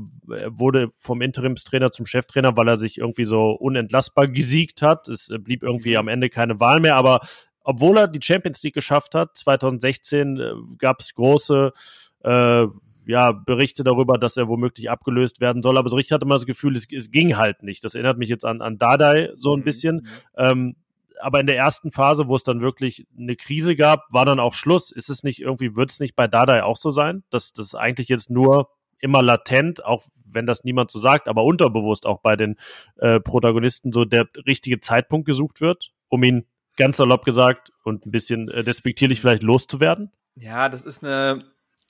wurde vom Interimstrainer zum Cheftrainer, weil er sich irgendwie so unentlassbar gesiegt hat. Es äh, blieb irgendwie mhm. am Ende keine Wahl mehr, aber obwohl er die Champions League geschafft hat, 2016 äh, gab es große äh, ja, Berichte darüber, dass er womöglich abgelöst werden soll, aber so richtig hatte man das Gefühl, es, es ging halt nicht. Das erinnert mich jetzt an, an Dardai so ein mhm. bisschen. Ähm, aber in der ersten Phase, wo es dann wirklich eine Krise gab, war dann auch Schluss. Ist es nicht irgendwie, wird es nicht bei Dardai auch so sein, dass das eigentlich jetzt nur immer latent, auch wenn das niemand so sagt, aber unterbewusst auch bei den äh, Protagonisten so der richtige Zeitpunkt gesucht wird, um ihn ganz salopp gesagt und ein bisschen äh, despektierlich vielleicht loszuwerden? Ja, das ist eine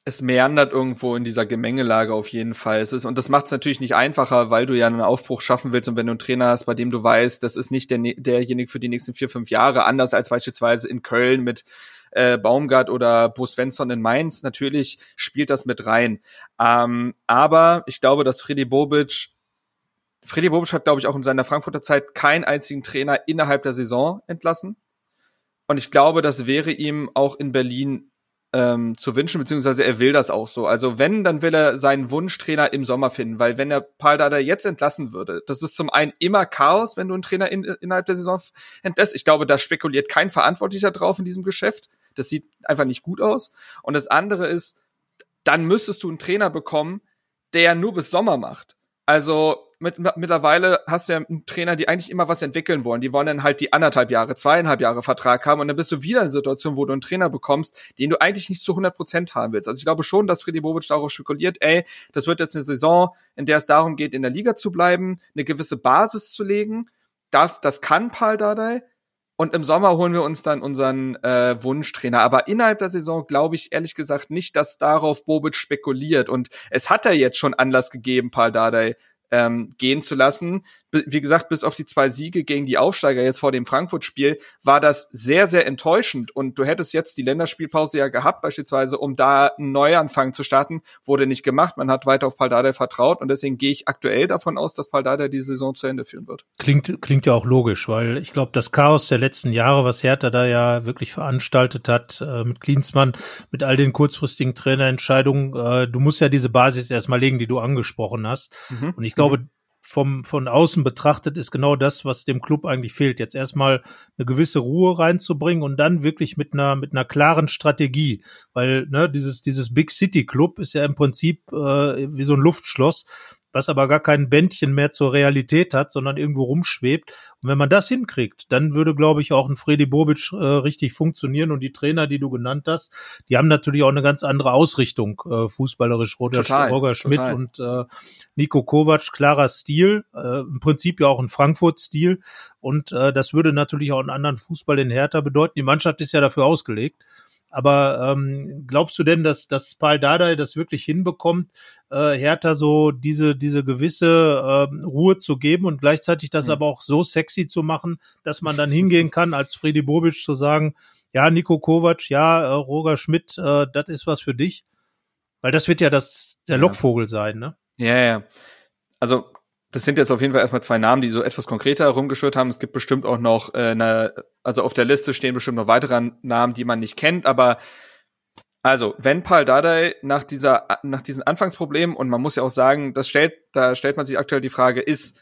es meandert irgendwo in dieser Gemengelage auf jeden Fall. Es ist, und das macht es natürlich nicht einfacher, weil du ja einen Aufbruch schaffen willst und wenn du einen Trainer hast, bei dem du weißt, das ist nicht der, derjenige für die nächsten vier, fünf Jahre, anders als beispielsweise in Köln mit äh, Baumgart oder Bo Svensson in Mainz. Natürlich spielt das mit rein. Ähm, aber ich glaube, dass Freddy Bobic Freddy Bobic hat, glaube ich, auch in seiner Frankfurter Zeit keinen einzigen Trainer innerhalb der Saison entlassen. Und ich glaube, das wäre ihm auch in Berlin ähm, zu wünschen, beziehungsweise er will das auch so. Also wenn, dann will er seinen Wunschtrainer im Sommer finden, weil wenn er Paul Dada jetzt entlassen würde, das ist zum einen immer Chaos, wenn du einen Trainer in, innerhalb der Saison entlässt. Ich glaube, da spekuliert kein Verantwortlicher drauf in diesem Geschäft. Das sieht einfach nicht gut aus. Und das andere ist, dann müsstest du einen Trainer bekommen, der nur bis Sommer macht. Also mit, mittlerweile hast du ja Trainer, die eigentlich immer was entwickeln wollen. Die wollen dann halt die anderthalb Jahre, zweieinhalb Jahre Vertrag haben und dann bist du wieder in einer Situation, wo du einen Trainer bekommst, den du eigentlich nicht zu 100 Prozent haben willst. Also ich glaube schon, dass Freddy Bobic darauf spekuliert, ey, das wird jetzt eine Saison, in der es darum geht, in der Liga zu bleiben, eine gewisse Basis zu legen. Darf, das kann Paul Dardai. Und im Sommer holen wir uns dann unseren äh, Wunschtrainer. Aber innerhalb der Saison glaube ich ehrlich gesagt nicht, dass darauf Bobic spekuliert. Und es hat er jetzt schon Anlass gegeben, Paul Dardai ähm, gehen zu lassen wie gesagt, bis auf die zwei Siege gegen die Aufsteiger jetzt vor dem Frankfurt-Spiel, war das sehr, sehr enttäuschend. Und du hättest jetzt die Länderspielpause ja gehabt, beispielsweise, um da einen Neuanfang zu starten, wurde nicht gemacht. Man hat weiter auf Paldada vertraut und deswegen gehe ich aktuell davon aus, dass Paldada die Saison zu Ende führen wird. Klingt, klingt ja auch logisch, weil ich glaube, das Chaos der letzten Jahre, was Hertha da ja wirklich veranstaltet hat, äh, mit Klinsmann, mit all den kurzfristigen Trainerentscheidungen, äh, du musst ja diese Basis erstmal legen, die du angesprochen hast. Mhm. Und ich glaube, mhm vom, von außen betrachtet ist genau das, was dem Club eigentlich fehlt. Jetzt erstmal eine gewisse Ruhe reinzubringen und dann wirklich mit einer, mit einer klaren Strategie. Weil, ne, dieses, dieses Big City Club ist ja im Prinzip äh, wie so ein Luftschloss was aber gar kein Bändchen mehr zur Realität hat, sondern irgendwo rumschwebt. Und wenn man das hinkriegt, dann würde, glaube ich, auch ein Freddy Bobic äh, richtig funktionieren. Und die Trainer, die du genannt hast, die haben natürlich auch eine ganz andere Ausrichtung, äh, fußballerisch. Roger, total, Roger Schmidt total. und äh, Nico Kovac, klarer Stil, äh, im Prinzip ja auch ein Frankfurt-Stil. Und äh, das würde natürlich auch einen anderen Fußball in Hertha bedeuten. Die Mannschaft ist ja dafür ausgelegt. Aber ähm, glaubst du denn, dass, dass Paul Dardai das wirklich hinbekommt, äh, Hertha so diese, diese gewisse äh, Ruhe zu geben und gleichzeitig das mhm. aber auch so sexy zu machen, dass man dann hingehen kann, als Friedi Bobic zu sagen, ja, Nico Kovac, ja, äh, Roger Schmidt, äh, das ist was für dich? Weil das wird ja das, der Lockvogel sein, ne? Ja, ja. Also das sind jetzt auf jeden Fall erstmal zwei Namen, die so etwas konkreter herumgeschwört haben. Es gibt bestimmt auch noch äh, eine, also auf der Liste stehen bestimmt noch weitere Namen, die man nicht kennt, aber also, wenn Paul Dardai nach dieser, nach diesen Anfangsproblemen, und man muss ja auch sagen, das stellt, da stellt man sich aktuell die Frage, ist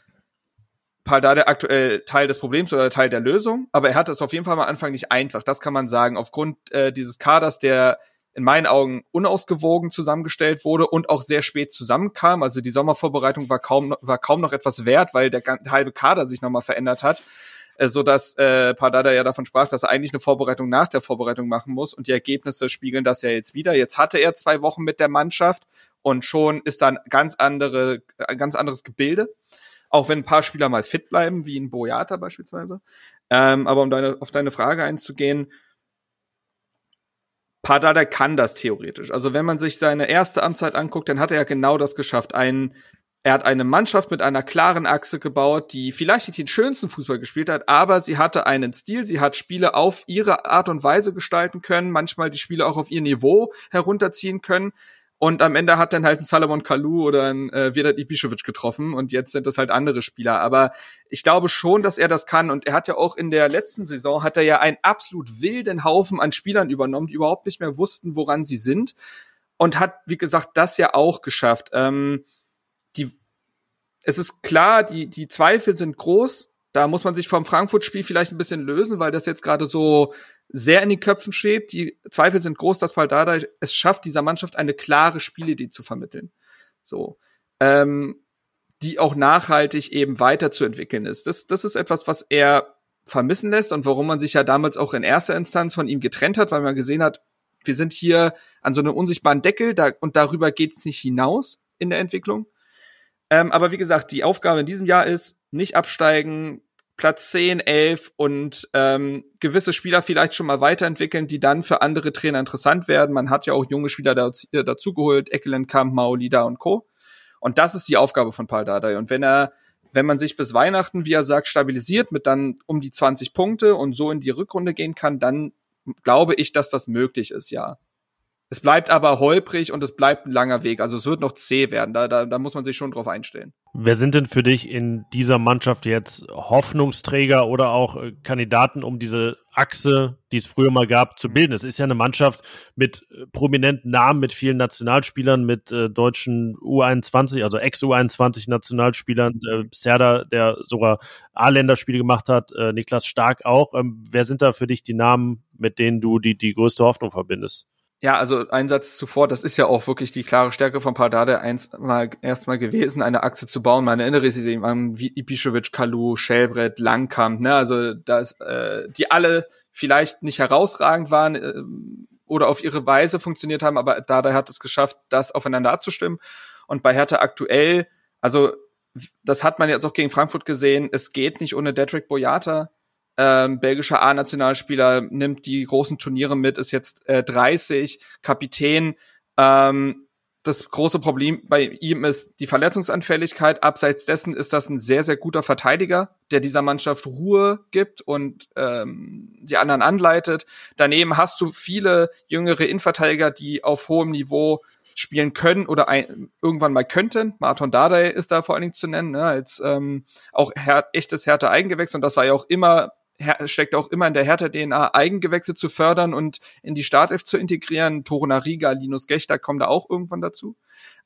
Paul Dardai aktuell Teil des Problems oder Teil der Lösung? Aber er hat es auf jeden Fall am Anfang nicht einfach. Das kann man sagen. Aufgrund äh, dieses Kaders, der in meinen Augen unausgewogen zusammengestellt wurde und auch sehr spät zusammenkam. Also die Sommervorbereitung war kaum, war kaum noch etwas wert, weil der, halbe Kader sich nochmal verändert hat. Äh, so dass äh, Pardada ja davon sprach, dass er eigentlich eine Vorbereitung nach der Vorbereitung machen muss und die Ergebnisse spiegeln das ja jetzt wieder. Jetzt hatte er zwei Wochen mit der Mannschaft und schon ist da ein ganz andere, ein ganz anderes Gebilde. Auch wenn ein paar Spieler mal fit bleiben, wie in Boyata beispielsweise. Ähm, aber um deine, auf deine Frage einzugehen, Pardada kann das theoretisch. Also wenn man sich seine erste Amtszeit anguckt, dann hat er ja genau das geschafft. Ein, er hat eine Mannschaft mit einer klaren Achse gebaut, die vielleicht nicht den schönsten Fußball gespielt hat, aber sie hatte einen Stil, sie hat Spiele auf ihre Art und Weise gestalten können, manchmal die Spiele auch auf ihr Niveau herunterziehen können. Und am Ende hat dann halt ein Salomon Kalou oder ein äh, Vedat Ibišević getroffen und jetzt sind das halt andere Spieler. Aber ich glaube schon, dass er das kann und er hat ja auch in der letzten Saison hat er ja einen absolut wilden Haufen an Spielern übernommen, die überhaupt nicht mehr wussten, woran sie sind und hat, wie gesagt, das ja auch geschafft. Ähm, die, es ist klar, die, die Zweifel sind groß. Da muss man sich vom Frankfurt-Spiel vielleicht ein bisschen lösen, weil das jetzt gerade so sehr in den Köpfen schwebt. Die Zweifel sind groß, dass Paldada es schafft, dieser Mannschaft eine klare Spielidee zu vermitteln. So. Ähm, die auch nachhaltig eben weiterzuentwickeln ist. Das, das ist etwas, was er vermissen lässt und warum man sich ja damals auch in erster Instanz von ihm getrennt hat, weil man gesehen hat, wir sind hier an so einem unsichtbaren Deckel da, und darüber geht's nicht hinaus in der Entwicklung. Ähm, aber wie gesagt, die Aufgabe in diesem Jahr ist, nicht absteigen, Platz 10, 11 und ähm, gewisse Spieler vielleicht schon mal weiterentwickeln, die dann für andere Trainer interessant werden. Man hat ja auch junge Spieler dazu, äh, dazugeholt, Eckelenkamp, Maolida und Co. Und das ist die Aufgabe von Paul Dardai. Und wenn er, wenn man sich bis Weihnachten, wie er sagt, stabilisiert mit dann um die 20 Punkte und so in die Rückrunde gehen kann, dann glaube ich, dass das möglich ist, ja. Es bleibt aber holprig und es bleibt ein langer Weg. Also es wird noch zäh werden. Da, da, da muss man sich schon drauf einstellen. Wer sind denn für dich in dieser Mannschaft jetzt Hoffnungsträger oder auch äh, Kandidaten, um diese Achse, die es früher mal gab, zu bilden? Es ist ja eine Mannschaft mit äh, prominenten Namen, mit vielen Nationalspielern, mit äh, deutschen U21, also Ex-U21 Nationalspielern, äh, Serda, der sogar A-Länderspiele gemacht hat, äh, Niklas Stark auch. Ähm, wer sind da für dich die Namen, mit denen du die, die größte Hoffnung verbindest? Ja, also ein Satz zuvor, das ist ja auch wirklich die klare Stärke von Pardade einmal erstmal gewesen, eine Achse zu bauen. Man erinnere sich eben an Ibišević, Kalu, Schellbrett, Langkamp, ne? Also das, äh, die alle vielleicht nicht herausragend waren äh, oder auf ihre Weise funktioniert haben, aber Dada hat es geschafft, das aufeinander abzustimmen. Und bei Hertha aktuell, also das hat man jetzt auch gegen Frankfurt gesehen, es geht nicht ohne Dedrick Boyata ähm, belgischer A-Nationalspieler, nimmt die großen Turniere mit, ist jetzt äh, 30, Kapitän. Ähm, das große Problem bei ihm ist die Verletzungsanfälligkeit. Abseits dessen ist das ein sehr, sehr guter Verteidiger, der dieser Mannschaft Ruhe gibt und ähm, die anderen anleitet. Daneben hast du viele jüngere Innenverteidiger, die auf hohem Niveau spielen können oder ein, irgendwann mal könnten. Martin Dardai ist da vor allen Dingen zu nennen, ne, als ähm, auch her echtes härte Eigengewächs und das war ja auch immer steckt auch immer in der Hertha-DNA, Eigengewächse zu fördern und in die Startelf zu integrieren. Toro Nariga, Linus Gechter kommen da auch irgendwann dazu.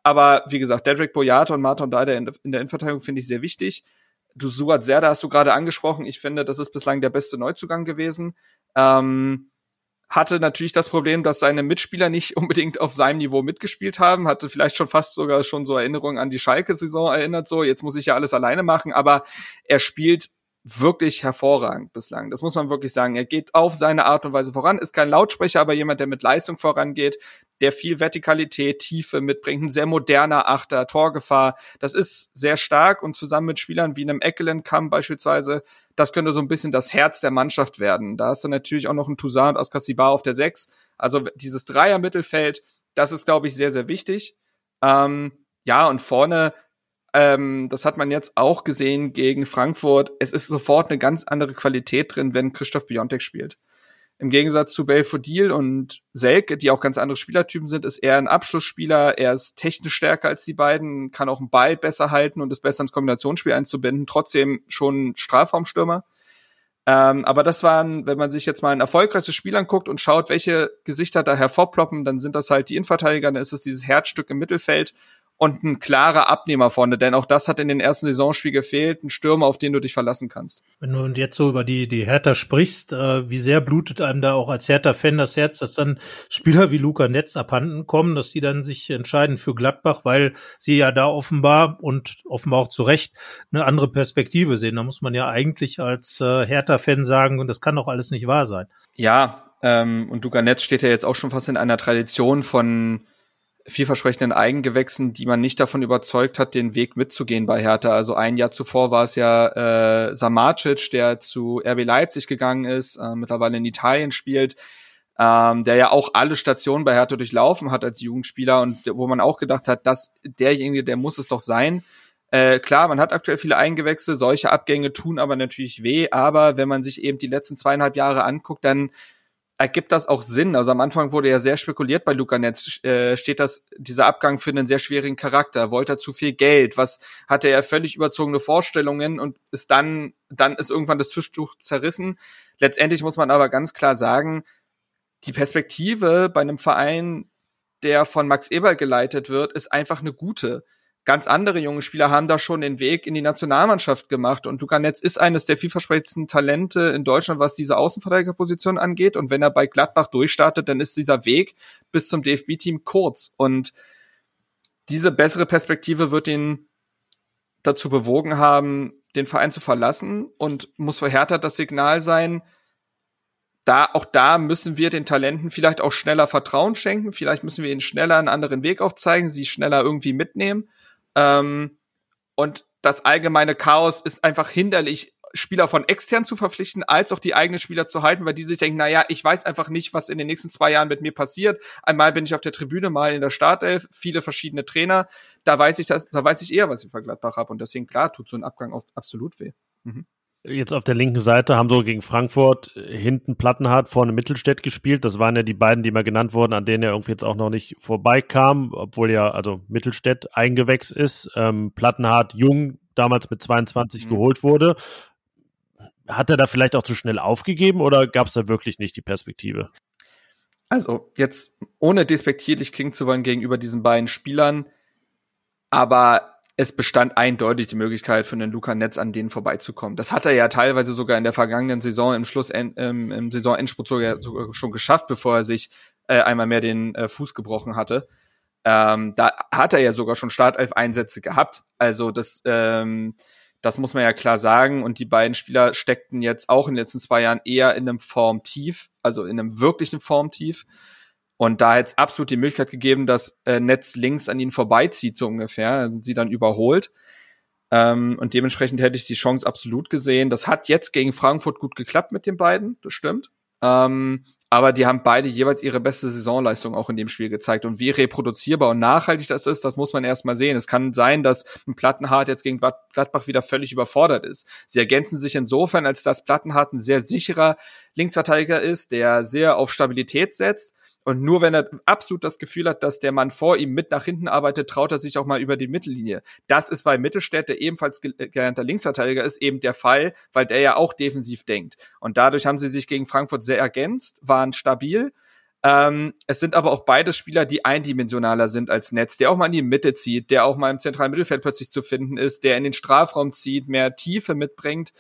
Aber wie gesagt, Dedrick Boyata und Martin Daider in, der Innenverteidigung finde ich sehr wichtig. Du Suat Serda hast du gerade angesprochen. Ich finde, das ist bislang der beste Neuzugang gewesen. Ähm, hatte natürlich das Problem, dass seine Mitspieler nicht unbedingt auf seinem Niveau mitgespielt haben, hatte vielleicht schon fast sogar schon so Erinnerungen an die Schalke-Saison erinnert, so, jetzt muss ich ja alles alleine machen, aber er spielt wirklich hervorragend bislang. Das muss man wirklich sagen. Er geht auf seine Art und Weise voran, ist kein Lautsprecher, aber jemand, der mit Leistung vorangeht, der viel Vertikalität, Tiefe mitbringt, ein sehr moderner Achter, Torgefahr. Das ist sehr stark und zusammen mit Spielern wie einem Eckelenkamp beispielsweise, das könnte so ein bisschen das Herz der Mannschaft werden. Da hast du natürlich auch noch einen Toussaint und Askasibar auf der Sechs. Also dieses Dreier-Mittelfeld, das ist, glaube ich, sehr, sehr wichtig. Ähm, ja, und vorne ähm, das hat man jetzt auch gesehen gegen Frankfurt. Es ist sofort eine ganz andere Qualität drin, wenn Christoph Biontek spielt. Im Gegensatz zu Belfodil und Selke, die auch ganz andere Spielertypen sind, ist er ein Abschlussspieler. Er ist technisch stärker als die beiden, kann auch einen Ball besser halten und ist besser ins Kombinationsspiel einzubinden. Trotzdem schon Strafraumstürmer. Ähm, aber das waren, wenn man sich jetzt mal ein erfolgreiches Spiel anguckt und schaut, welche Gesichter da hervorploppen, dann sind das halt die Innenverteidiger, dann ist es dieses Herzstück im Mittelfeld und ein klarer Abnehmer vorne, denn auch das hat in den ersten Saisonspielen gefehlt, ein Stürmer, auf den du dich verlassen kannst. Wenn du jetzt so über die, die Hertha sprichst, äh, wie sehr blutet einem da auch als Hertha-Fan das Herz, dass dann Spieler wie Luca Netz abhanden kommen, dass die dann sich entscheiden für Gladbach, weil sie ja da offenbar und offenbar auch zu Recht eine andere Perspektive sehen. Da muss man ja eigentlich als äh, Hertha-Fan sagen, und das kann doch alles nicht wahr sein. Ja, ähm, und Luca Netz steht ja jetzt auch schon fast in einer Tradition von vielversprechenden Eigengewächsen, die man nicht davon überzeugt hat, den Weg mitzugehen bei Hertha. Also ein Jahr zuvor war es ja äh, Samacic, der zu RB Leipzig gegangen ist, äh, mittlerweile in Italien spielt. ähm, der ja auch alle Stationen bei Hertha durchlaufen hat als Jugendspieler und wo man auch gedacht hat, dass derjenige, der muss es doch sein. Äh, klar, man hat aktuell viele Eingewächse, solche Abgänge tun aber natürlich weh, aber wenn man sich eben die letzten zweieinhalb Jahre anguckt, dann ergibt das auch Sinn. Also am Anfang wurde ja sehr spekuliert bei Luca Netz, äh, steht das, dieser Abgang für einen sehr schwierigen Charakter, wollte er zu viel Geld, was hatte er völlig überzogene Vorstellungen und ist dann, dann ist irgendwann das Tischtuch zerrissen. Letztendlich muss man aber ganz klar sagen, die Perspektive bei einem Verein, der von Max Eberl geleitet wird, ist einfach eine gute ganz andere junge Spieler haben da schon den Weg in die Nationalmannschaft gemacht. Und Luca Netz ist eines der vielversprechendsten Talente in Deutschland, was diese Außenverteidigerposition angeht. Und wenn er bei Gladbach durchstartet, dann ist dieser Weg bis zum DFB-Team kurz. Und diese bessere Perspektive wird ihn dazu bewogen haben, den Verein zu verlassen und muss Hertha das Signal sein, da, auch da müssen wir den Talenten vielleicht auch schneller Vertrauen schenken. Vielleicht müssen wir ihnen schneller einen anderen Weg aufzeigen, sie schneller irgendwie mitnehmen. Ähm, und das allgemeine Chaos ist einfach hinderlich, Spieler von extern zu verpflichten, als auch die eigenen Spieler zu halten, weil die sich denken, naja, ich weiß einfach nicht, was in den nächsten zwei Jahren mit mir passiert. Einmal bin ich auf der Tribüne, mal in der Startelf, viele verschiedene Trainer. Da weiß ich das, da weiß ich eher, was ich bei Gladbach habe. Und deswegen, klar, tut so ein Abgang oft absolut weh. Mhm. Jetzt auf der linken Seite haben so gegen Frankfurt äh, hinten Plattenhardt, vorne Mittelstädt gespielt. Das waren ja die beiden, die mal genannt wurden, an denen er irgendwie jetzt auch noch nicht vorbeikam, obwohl ja also Mittelstädt eingewächst ist. Ähm, Plattenhardt jung, damals mit 22 mhm. geholt wurde. Hat er da vielleicht auch zu schnell aufgegeben oder gab es da wirklich nicht die Perspektive? Also jetzt ohne despektierlich klingen zu wollen gegenüber diesen beiden Spielern, aber es bestand eindeutig die Möglichkeit für einen Luca Netz an denen vorbeizukommen. Das hat er ja teilweise sogar in der vergangenen Saison im Schluss ähm, im Saisonendspurt sogar, sogar schon geschafft, bevor er sich äh, einmal mehr den äh, Fuß gebrochen hatte. Ähm, da hat er ja sogar schon Startelf-Einsätze gehabt. Also das, ähm, das muss man ja klar sagen. Und die beiden Spieler steckten jetzt auch in den letzten zwei Jahren eher in einem Formtief, also in einem wirklichen Formtief. Und da hätte es absolut die Möglichkeit gegeben, dass äh, Netz links an ihnen vorbeizieht, so ungefähr, sie dann überholt. Ähm, und dementsprechend hätte ich die Chance absolut gesehen. Das hat jetzt gegen Frankfurt gut geklappt mit den beiden, das stimmt. Ähm, aber die haben beide jeweils ihre beste Saisonleistung auch in dem Spiel gezeigt. Und wie reproduzierbar und nachhaltig das ist, das muss man erstmal sehen. Es kann sein, dass ein Plattenhardt jetzt gegen Gladbach wieder völlig überfordert ist. Sie ergänzen sich insofern, als dass Plattenhardt ein sehr sicherer Linksverteidiger ist, der sehr auf Stabilität setzt und nur wenn er absolut das Gefühl hat, dass der Mann vor ihm mit nach hinten arbeitet, traut er sich auch mal über die Mittellinie. Das ist bei Mittelstädt, der ebenfalls gelernter Linksverteidiger ist, eben der Fall, weil der ja auch defensiv denkt. Und dadurch haben sie sich gegen Frankfurt sehr ergänzt, waren stabil. Ähm, es sind aber auch beide Spieler, die eindimensionaler sind als Netz, der auch mal in die Mitte zieht, der auch mal im zentralen Mittelfeld plötzlich zu finden ist, der in den Strafraum zieht, mehr Tiefe mitbringt.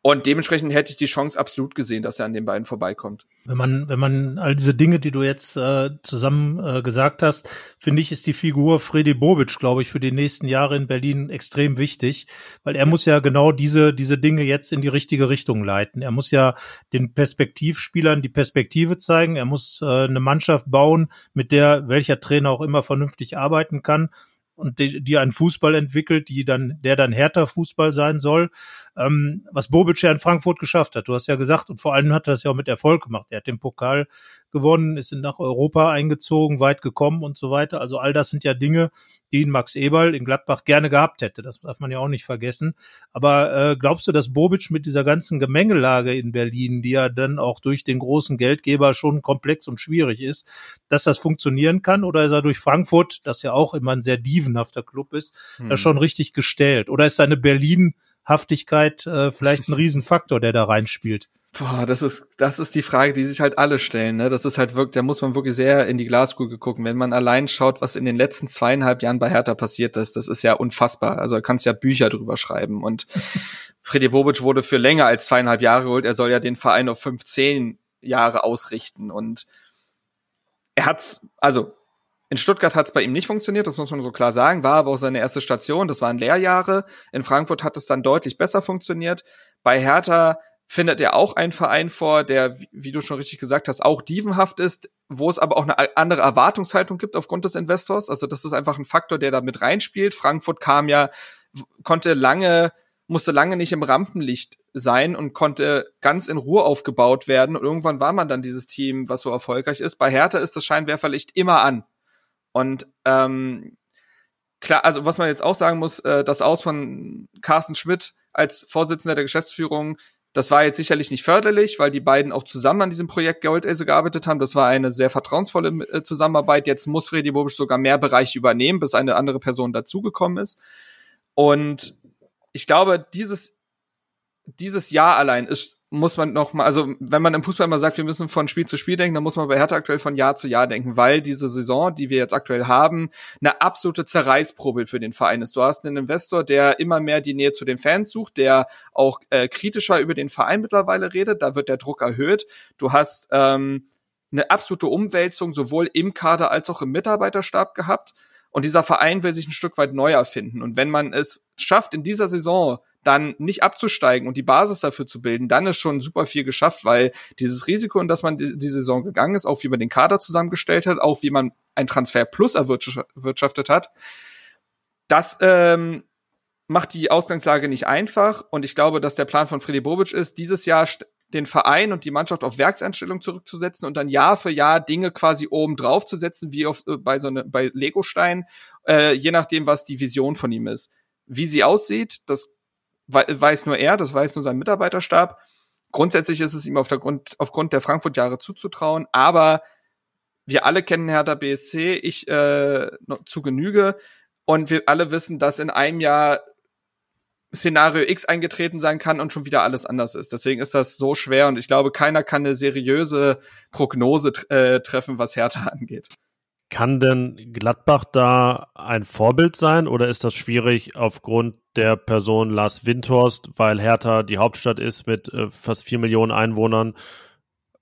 Und dementsprechend hätte ich die Chance absolut gesehen, dass er an den beiden vorbeikommt. Wenn man, wenn man all diese Dinge, die du jetzt äh, zusammen äh, gesagt hast, finde ich, ist die Figur Freddy Bobic, glaube ich, für die nächsten Jahre in Berlin extrem wichtig, weil er muss ja genau diese, diese Dinge jetzt in die richtige Richtung leiten. Er muss ja den Perspektivspielern die Perspektive zeigen. Er muss äh, eine Mannschaft bauen, mit der welcher Trainer auch immer vernünftig arbeiten kann und die, die einen Fußball entwickelt, die dann, der dann härter Fußball sein soll, ähm, was Bobic ja in Frankfurt geschafft hat. Du hast ja gesagt, und vor allem hat er das ja auch mit Erfolg gemacht. Er hat den Pokal gewonnen, ist nach Europa eingezogen, weit gekommen und so weiter. Also all das sind ja Dinge, die ihn Max Eberl in Gladbach gerne gehabt hätte. Das darf man ja auch nicht vergessen. Aber äh, glaubst du, dass Bobic mit dieser ganzen Gemengelage in Berlin, die ja dann auch durch den großen Geldgeber schon komplex und schwierig ist, dass das funktionieren kann? Oder ist er durch Frankfurt, das ja auch immer ein sehr dievenhafter Club ist, hm. da schon richtig gestellt? Oder ist seine Berlin-Haftigkeit äh, vielleicht ein Riesenfaktor, der da reinspielt? Boah, das ist, das ist die Frage, die sich halt alle stellen, ne? Das ist halt wirklich, da muss man wirklich sehr in die Glaskugel gucken. Wenn man allein schaut, was in den letzten zweieinhalb Jahren bei Hertha passiert ist, das ist ja unfassbar. Also da kannst ja Bücher drüber schreiben. Und Freddy Bobic wurde für länger als zweieinhalb Jahre geholt. Er soll ja den Verein auf 15 Jahre ausrichten. Und er hat's, also in Stuttgart hat's bei ihm nicht funktioniert, das muss man so klar sagen, war aber auch seine erste Station, das waren Lehrjahre. In Frankfurt hat es dann deutlich besser funktioniert. Bei Hertha findet er auch einen Verein vor, der, wie du schon richtig gesagt hast, auch dievenhaft ist, wo es aber auch eine andere Erwartungshaltung gibt aufgrund des Investors. Also das ist einfach ein Faktor, der da mit reinspielt. Frankfurt kam ja, konnte lange, musste lange nicht im Rampenlicht sein und konnte ganz in Ruhe aufgebaut werden. Und irgendwann war man dann dieses Team, was so erfolgreich ist. Bei Hertha ist das Scheinwerferlicht immer an. Und ähm, klar, also was man jetzt auch sagen muss, äh, das Aus von Carsten Schmidt als Vorsitzender der Geschäftsführung, das war jetzt sicherlich nicht förderlich, weil die beiden auch zusammen an diesem Projekt Goldelse gearbeitet haben. Das war eine sehr vertrauensvolle äh, Zusammenarbeit. Jetzt muss Freddy Bobisch sogar mehr Bereiche übernehmen, bis eine andere Person dazugekommen ist. Und ich glaube, dieses, dieses Jahr allein ist muss man noch mal, also wenn man im Fußball mal sagt, wir müssen von Spiel zu Spiel denken, dann muss man bei Hertha aktuell von Jahr zu Jahr denken, weil diese Saison, die wir jetzt aktuell haben, eine absolute Zerreißprobe für den Verein ist. Du hast einen Investor, der immer mehr die Nähe zu den Fans sucht, der auch äh, kritischer über den Verein mittlerweile redet, da wird der Druck erhöht. Du hast ähm, eine absolute Umwälzung sowohl im Kader als auch im Mitarbeiterstab gehabt. Und dieser Verein will sich ein Stück weit neu erfinden. Und wenn man es schafft, in dieser Saison dann nicht abzusteigen und die Basis dafür zu bilden, dann ist schon super viel geschafft, weil dieses Risiko, in das man die, die Saison gegangen ist, auch wie man den Kader zusammengestellt hat, auch wie man ein Transfer plus erwirtschaftet hat, das ähm, macht die Ausgangslage nicht einfach. Und ich glaube, dass der Plan von Freddy Bobic ist, dieses Jahr den Verein und die Mannschaft auf Werkseinstellung zurückzusetzen und dann Jahr für Jahr Dinge quasi oben drauf zu setzen, wie auf, äh, bei so eine, bei Lego-Stein, äh, je nachdem, was die Vision von ihm ist. Wie sie aussieht, das weiß nur er, das weiß nur sein Mitarbeiterstab. Grundsätzlich ist es ihm auf der Grund, aufgrund der Frankfurt-Jahre zuzutrauen, aber wir alle kennen Hertha BSC, ich äh, zu Genüge. Und wir alle wissen, dass in einem Jahr Szenario X eingetreten sein kann und schon wieder alles anders ist. Deswegen ist das so schwer und ich glaube, keiner kann eine seriöse Prognose äh, treffen, was Hertha angeht. Kann denn Gladbach da ein Vorbild sein oder ist das schwierig aufgrund der Person Lars Windhorst, weil Hertha die Hauptstadt ist mit äh, fast vier Millionen Einwohnern?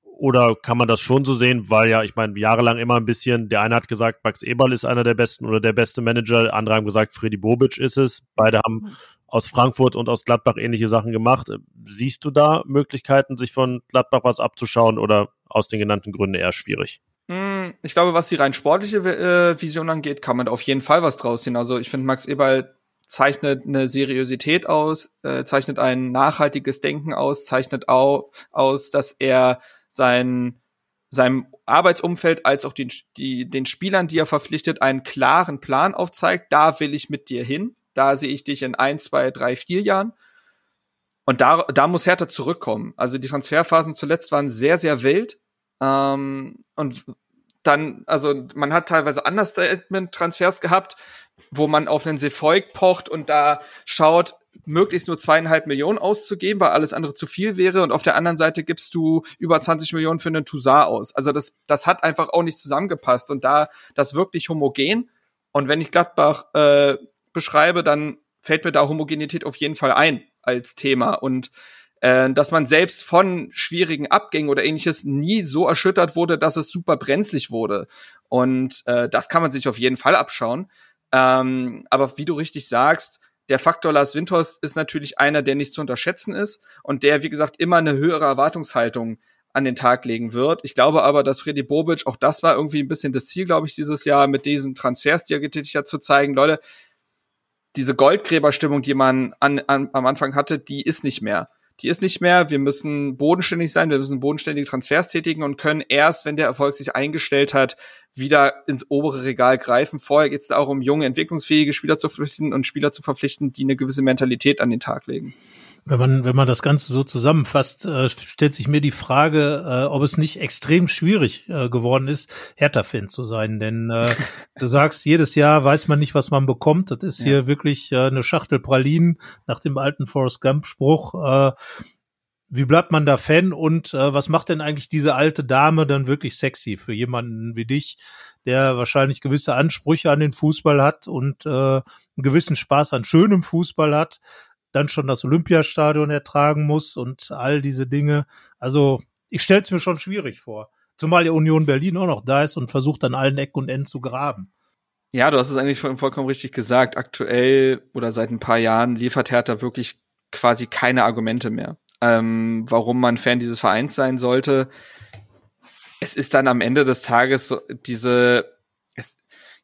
Oder kann man das schon so sehen, weil ja, ich meine, jahrelang immer ein bisschen, der eine hat gesagt, Max Eberl ist einer der besten oder der beste Manager, andere haben gesagt, Freddy Bobic ist es. Beide haben aus Frankfurt und aus Gladbach ähnliche Sachen gemacht. Siehst du da Möglichkeiten, sich von Gladbach was abzuschauen oder aus den genannten Gründen eher schwierig? Hm, ich glaube, was die rein sportliche äh, Vision angeht, kann man da auf jeden Fall was draus ziehen. Also ich finde, Max Eberl zeichnet eine Seriosität aus, äh, zeichnet ein nachhaltiges Denken aus, zeichnet auch aus, dass er sein seinem Arbeitsumfeld als auch den, die, den Spielern, die er verpflichtet, einen klaren Plan aufzeigt. Da will ich mit dir hin. Da sehe ich dich in ein, zwei, drei, vier Jahren. Und da, da muss Hertha zurückkommen. Also die Transferphasen zuletzt waren sehr, sehr wild. Ähm, und dann, also man hat teilweise Understatement-Transfers gehabt, wo man auf einen Sefolk pocht und da schaut, möglichst nur zweieinhalb Millionen auszugeben, weil alles andere zu viel wäre. Und auf der anderen Seite gibst du über 20 Millionen für einen Toussaint aus. Also das, das hat einfach auch nicht zusammengepasst. Und da das wirklich homogen. Und wenn ich Gladbach äh, beschreibe, dann fällt mir da Homogenität auf jeden Fall ein als Thema. Und äh, dass man selbst von schwierigen Abgängen oder ähnliches nie so erschüttert wurde, dass es super brenzlig wurde. Und äh, das kann man sich auf jeden Fall abschauen. Ähm, aber wie du richtig sagst, der Faktor Lars Windhorst ist natürlich einer, der nicht zu unterschätzen ist und der, wie gesagt, immer eine höhere Erwartungshaltung an den Tag legen wird. Ich glaube aber, dass Freddy Bobic, auch das war irgendwie ein bisschen das Ziel, glaube ich, dieses Jahr mit diesen Transfers, die er getätigt hat, zu zeigen, Leute, diese Goldgräberstimmung, die man an, an, am Anfang hatte, die ist nicht mehr die ist nicht mehr. Wir müssen bodenständig sein, wir müssen bodenständige Transfers tätigen und können erst, wenn der Erfolg sich eingestellt hat, wieder ins obere Regal greifen. Vorher geht es darum, junge, entwicklungsfähige Spieler zu verpflichten und Spieler zu verpflichten, die eine gewisse Mentalität an den Tag legen. Wenn man, wenn man das Ganze so zusammenfasst, äh, stellt sich mir die Frage, äh, ob es nicht extrem schwierig äh, geworden ist, Hertha-Fan zu sein. Denn äh, du sagst, jedes Jahr weiß man nicht, was man bekommt. Das ist ja. hier wirklich äh, eine Schachtel Pralinen nach dem alten Forrest Gump-Spruch. Äh, wie bleibt man da Fan und äh, was macht denn eigentlich diese alte Dame dann wirklich sexy für jemanden wie dich, der wahrscheinlich gewisse Ansprüche an den Fußball hat und äh, einen gewissen Spaß an schönem Fußball hat? Dann schon das Olympiastadion ertragen muss und all diese Dinge. Also ich stelle es mir schon schwierig vor. Zumal die Union Berlin auch noch da ist und versucht an allen Ecken und Enden zu graben. Ja, du hast es eigentlich vollkommen richtig gesagt. Aktuell oder seit ein paar Jahren liefert Hertha wirklich quasi keine Argumente mehr, ähm, warum man Fan dieses Vereins sein sollte. Es ist dann am Ende des Tages diese, es,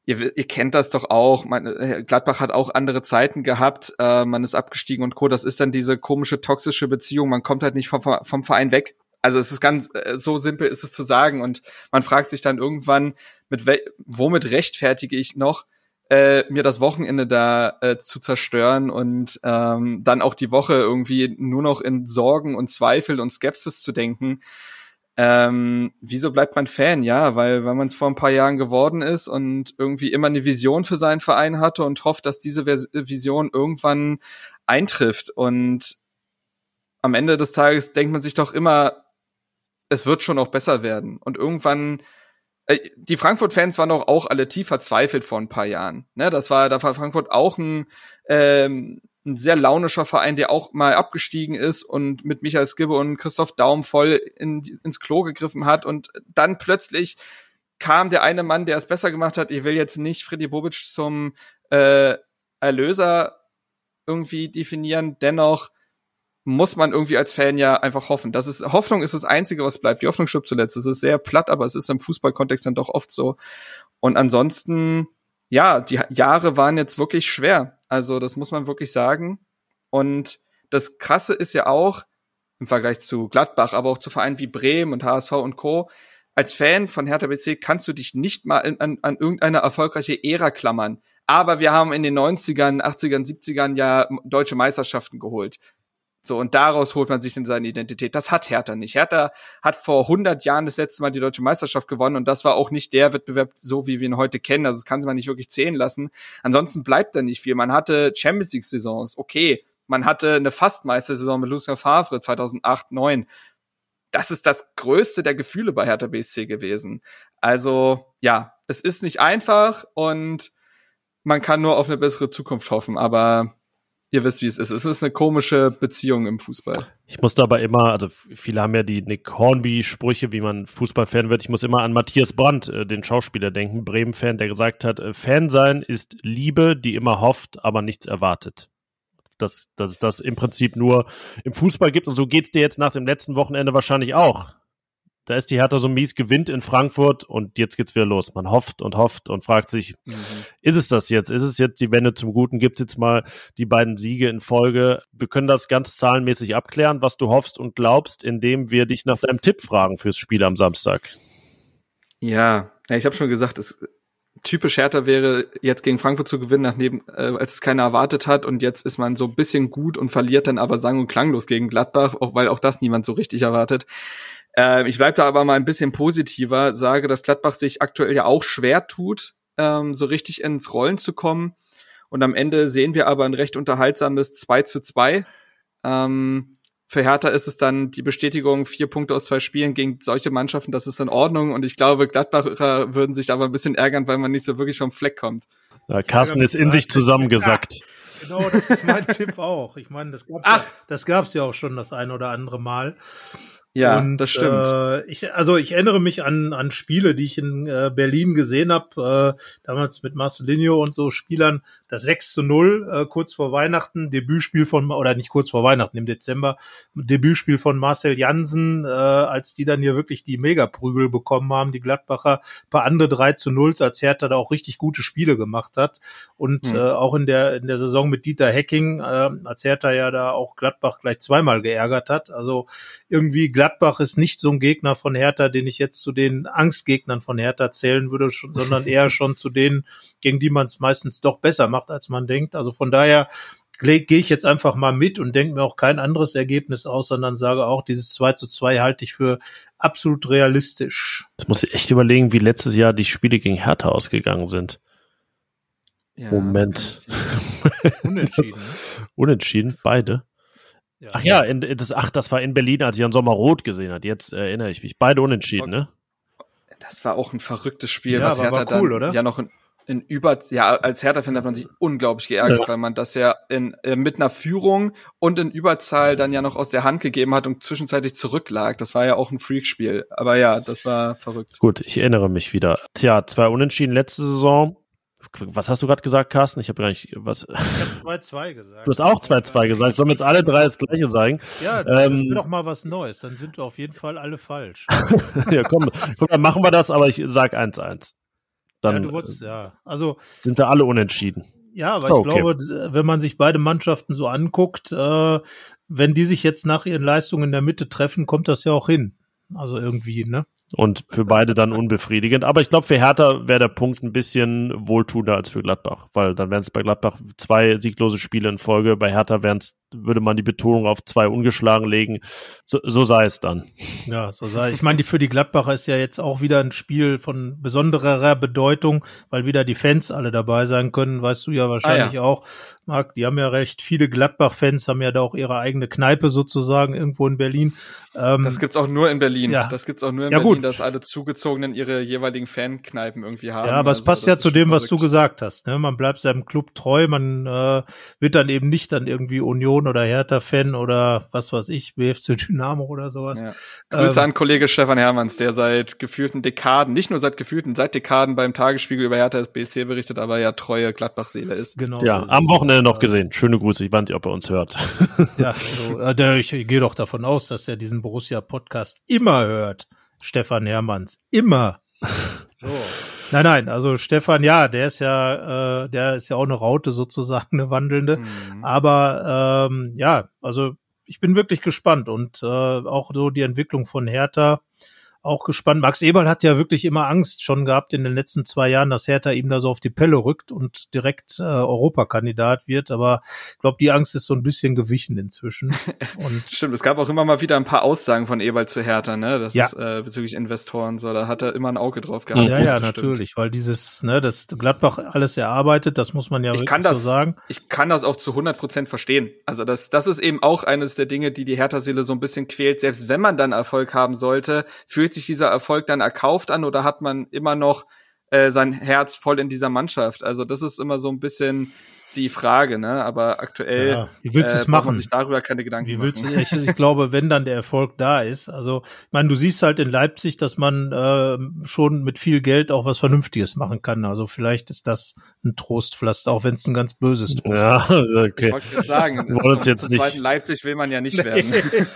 ihr, ihr kennt das doch auch. Man, äh, Gladbach hat auch andere Zeiten gehabt. Äh, man ist abgestiegen und Co. Das ist dann diese komische toxische Beziehung. Man kommt halt nicht vom, vom Verein weg. Also es ist ganz äh, so simpel ist es zu sagen und man fragt sich dann irgendwann, mit womit rechtfertige ich noch äh, mir das Wochenende da äh, zu zerstören und ähm, dann auch die Woche irgendwie nur noch in Sorgen und Zweifel und Skepsis zu denken. Ähm, wieso bleibt man Fan? Ja, weil, weil man es vor ein paar Jahren geworden ist und irgendwie immer eine Vision für seinen Verein hatte und hofft, dass diese Vision irgendwann eintrifft. Und am Ende des Tages denkt man sich doch immer, es wird schon auch besser werden. Und irgendwann, äh, die Frankfurt-Fans waren doch auch alle tief verzweifelt vor ein paar Jahren. Ne, das war, da war Frankfurt auch ein, ähm, ein sehr launischer Verein, der auch mal abgestiegen ist und mit Michael Skibbe und Christoph Daum voll in, ins Klo gegriffen hat und dann plötzlich kam der eine Mann, der es besser gemacht hat. Ich will jetzt nicht Freddy Bobic zum äh, Erlöser irgendwie definieren, dennoch muss man irgendwie als Fan ja einfach hoffen. Das ist Hoffnung ist das einzige, was bleibt. Die Hoffnung stirbt zuletzt. Es ist sehr platt, aber es ist im Fußballkontext dann doch oft so. Und ansonsten ja, die Jahre waren jetzt wirklich schwer. Also das muss man wirklich sagen. Und das Krasse ist ja auch im Vergleich zu Gladbach, aber auch zu Vereinen wie Bremen und HSV und Co. Als Fan von Hertha BC kannst du dich nicht mal in, an, an irgendeine erfolgreiche Ära klammern. Aber wir haben in den 90ern, 80ern, 70ern ja deutsche Meisterschaften geholt. So, und daraus holt man sich dann seine Identität. Das hat Hertha nicht. Hertha hat vor 100 Jahren das letzte Mal die deutsche Meisterschaft gewonnen und das war auch nicht der Wettbewerb, so wie wir ihn heute kennen. Also das kann man nicht wirklich zählen lassen. Ansonsten bleibt da nicht viel. Man hatte Champions League Saisons, okay. Man hatte eine Fastmeistersaison mit Lucien Favre 2008, 9. Das ist das größte der Gefühle bei Hertha BSC gewesen. Also, ja, es ist nicht einfach und man kann nur auf eine bessere Zukunft hoffen, aber ihr wisst, wie es ist. Es ist eine komische Beziehung im Fußball. Ich muss dabei immer, also viele haben ja die Nick Hornby-Sprüche, wie man Fußballfan wird. Ich muss immer an Matthias Brandt, äh, den Schauspieler, denken, Bremen-Fan, der gesagt hat, äh, Fan sein ist Liebe, die immer hofft, aber nichts erwartet. Dass, dass es das im Prinzip nur im Fußball gibt. Und so geht es dir jetzt nach dem letzten Wochenende wahrscheinlich auch da ist die Hertha so mies, gewinnt in Frankfurt und jetzt geht's wieder los. Man hofft und hofft und fragt sich, mhm. ist es das jetzt? Ist es jetzt die Wende zum Guten? Gibt's jetzt mal die beiden Siege in Folge? Wir können das ganz zahlenmäßig abklären, was du hoffst und glaubst, indem wir dich nach deinem Tipp fragen fürs Spiel am Samstag. Ja, ja ich habe schon gesagt, es typisch Hertha wäre, jetzt gegen Frankfurt zu gewinnen, nachdem, äh, als es keiner erwartet hat. Und jetzt ist man so ein bisschen gut und verliert dann aber sang- und klanglos gegen Gladbach, auch weil auch das niemand so richtig erwartet. Äh, ich bleibe da aber mal ein bisschen positiver, sage, dass Gladbach sich aktuell ja auch schwer tut, ähm, so richtig ins Rollen zu kommen. Und am Ende sehen wir aber ein recht unterhaltsames 2 zu 2. Ähm, für Hertha ist es dann die Bestätigung, vier Punkte aus zwei Spielen gegen solche Mannschaften, das ist in Ordnung. Und ich glaube, Gladbacher würden sich aber ein bisschen ärgern, weil man nicht so wirklich vom Fleck kommt. Ja, Carsten ist in sich zusammengesackt. Ja, genau, das ist mein Tipp auch. Ich meine, das gab's, ja, das gab's ja auch schon das ein oder andere Mal. Ja, und, das stimmt. Äh, ich, also ich erinnere mich an, an Spiele, die ich in äh, Berlin gesehen habe, äh, damals mit Marcelinho und so Spielern. Das 6 zu 0, äh, kurz vor Weihnachten, Debütspiel von, oder nicht kurz vor Weihnachten, im Dezember, Debütspiel von Marcel Jansen, äh, als die dann hier wirklich die Megaprügel bekommen haben, die Gladbacher, paar andere 3 zu 0, als Hertha da auch richtig gute Spiele gemacht hat. Und mhm. äh, auch in der, in der Saison mit Dieter Hecking, äh, als Hertha ja da auch Gladbach gleich zweimal geärgert hat. Also irgendwie Gladbach ist nicht so ein Gegner von Hertha, den ich jetzt zu den Angstgegnern von Hertha zählen würde, sondern eher schon zu denen, gegen die man es meistens doch besser macht, als man denkt. Also von daher gehe ich jetzt einfach mal mit und denke mir auch kein anderes Ergebnis aus, sondern sage auch, dieses 2 zu 2 halte ich für absolut realistisch. Jetzt muss ich echt überlegen, wie letztes Jahr die Spiele gegen Hertha ausgegangen sind. Ja, Moment. Unentschieden. Ne? unentschieden, beide. Ja. Ach ja, in, das, ach, das war in Berlin, als ich an Sommerrot gesehen hat. Jetzt erinnere ich mich. Beide unentschieden, ne? Das war auch ein verrücktes Spiel, ja, was Hertha cool, dann oder? ja noch in, in über, ja, als Hertha-Fan hat man sich unglaublich geärgert, ja. weil man das ja in, äh, mit einer Führung und in Überzahl dann ja noch aus der Hand gegeben hat und zwischenzeitlich zurücklag. Das war ja auch ein Freakspiel. Aber ja, das war verrückt. Gut, ich erinnere mich wieder. Tja, zwei Unentschieden letzte Saison. Was hast du gerade gesagt, Carsten? Ich habe gar nicht was. Ich habe 2-2 gesagt. Du hast auch 2-2 gesagt. Sollen wir jetzt alle drei das gleiche sagen? Ja, das ähm, ist doch mal was Neues. Dann sind wir auf jeden Fall alle falsch. ja, komm, komm, dann machen wir das, aber ich sag 1-1. dann ja, wolltest, ja. Also, sind da alle unentschieden. Ja, aber ich okay. glaube, wenn man sich beide Mannschaften so anguckt, äh, wenn die sich jetzt nach ihren Leistungen in der Mitte treffen, kommt das ja auch hin. Also irgendwie, ne? Und für beide dann unbefriedigend. Aber ich glaube, für Hertha wäre der Punkt ein bisschen wohltuender als für Gladbach, weil dann wären es bei Gladbach zwei sieglose Spiele in Folge. Bei Hertha wären es würde man die Betonung auf zwei ungeschlagen legen. So, so sei es dann. Ja, so sei. Ich meine, die für die Gladbacher ist ja jetzt auch wieder ein Spiel von besonderer Bedeutung, weil wieder die Fans alle dabei sein können. Weißt du ja wahrscheinlich ah, ja. auch, Marc. Die haben ja recht viele Gladbach-Fans, haben ja da auch ihre eigene Kneipe sozusagen irgendwo in Berlin. Ähm, das gibt's auch nur in Berlin. Ja. Das gibt's auch nur in ja, Berlin, gut. Dass alle Zugezogenen ihre jeweiligen Fankneipen irgendwie haben. Ja, aber also, es passt ja zu dem, was du gesagt hast. Ne? Man bleibt seinem Club treu, man äh, wird dann eben nicht dann irgendwie Union oder Hertha-Fan oder was weiß ich, BFC Dynamo oder sowas. Ja. Grüße ähm, an Kollege Stefan Hermanns, der seit gefühlten Dekaden, nicht nur seit gefühlten, seit Dekaden beim Tagesspiegel über Hertha BSC berichtet, aber ja treue Gladbach-Seele ist. Genau. Ja, am Wochenende noch gesehen. Schöne Grüße. Ich weiß nicht, ob er uns hört. ja, so, äh, ich gehe doch davon aus, dass er diesen Borussia-Podcast immer hört. Stefan Hermanns. Immer. So. Nein, nein, also Stefan, ja, der ist ja, äh, der ist ja auch eine Raute sozusagen, eine wandelnde. Mhm. Aber ähm, ja, also ich bin wirklich gespannt und äh, auch so die Entwicklung von Hertha auch gespannt. Max Eberl hat ja wirklich immer Angst schon gehabt in den letzten zwei Jahren, dass Hertha ihm da so auf die Pelle rückt und direkt äh, Europakandidat wird. Aber ich glaube, die Angst ist so ein bisschen gewichen inzwischen. Und Stimmt, es gab auch immer mal wieder ein paar Aussagen von Eberl zu Hertha, ne? Das ja. ist äh, bezüglich Investoren so. Da hat er immer ein Auge drauf gehabt. Ja, ja, natürlich, weil dieses, ne, das Gladbach alles erarbeitet, das muss man ja ich wirklich kann das, so sagen. Ich kann das auch zu 100 Prozent verstehen. Also das, das ist eben auch eines der Dinge, die die Hertha-Seele so ein bisschen quält. Selbst wenn man dann Erfolg haben sollte, fühlt fühlt sich dieser Erfolg dann erkauft an oder hat man immer noch äh, sein Herz voll in dieser Mannschaft? Also das ist immer so ein bisschen die Frage, ne? Aber aktuell ja, wie willst äh, machen? man sich darüber keine Gedanken wie willst, machen. Ich, ich glaube, wenn dann der Erfolg da ist, also ich meine, du siehst halt in Leipzig, dass man äh, schon mit viel Geld auch was Vernünftiges machen kann. Also vielleicht ist das ein Trostpflaster, auch wenn es ein ganz böses Trost ja, okay. Ich wollte sagen, wollen uns jetzt nicht. Leipzig will man ja nicht werden.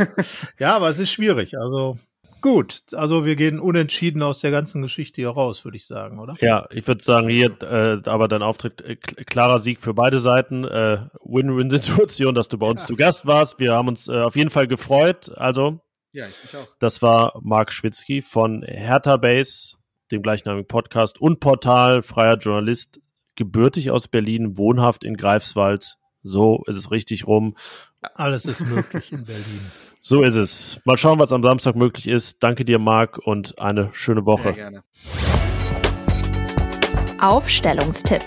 ja, aber es ist schwierig. Also Gut, also wir gehen unentschieden aus der ganzen Geschichte hier raus, würde ich sagen, oder? Ja, ich würde sagen, hier äh, aber dein Auftritt, äh, klarer Sieg für beide Seiten, äh, Win-Win-Situation, dass du bei uns ja. zu Gast warst. Wir haben uns äh, auf jeden Fall gefreut. Also, ja, ich auch. Das war Marc Schwitzky von Hertha Base, dem gleichnamigen Podcast und Portal, freier Journalist, gebürtig aus Berlin, wohnhaft in Greifswald. So ist es richtig rum. Alles ist möglich in Berlin. So ist es. Mal schauen, was am Samstag möglich ist. Danke dir, Marc, und eine schöne Woche. Sehr gerne. Aufstellungstipp.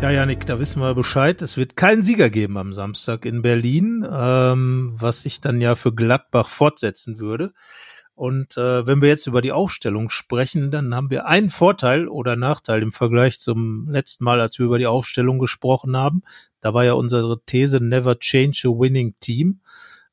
Ja, Janik, da wissen wir Bescheid. Es wird keinen Sieger geben am Samstag in Berlin, ähm, was sich dann ja für Gladbach fortsetzen würde. Und äh, wenn wir jetzt über die Aufstellung sprechen, dann haben wir einen Vorteil oder Nachteil im Vergleich zum letzten Mal, als wir über die Aufstellung gesprochen haben. Da war ja unsere These Never Change a Winning Team.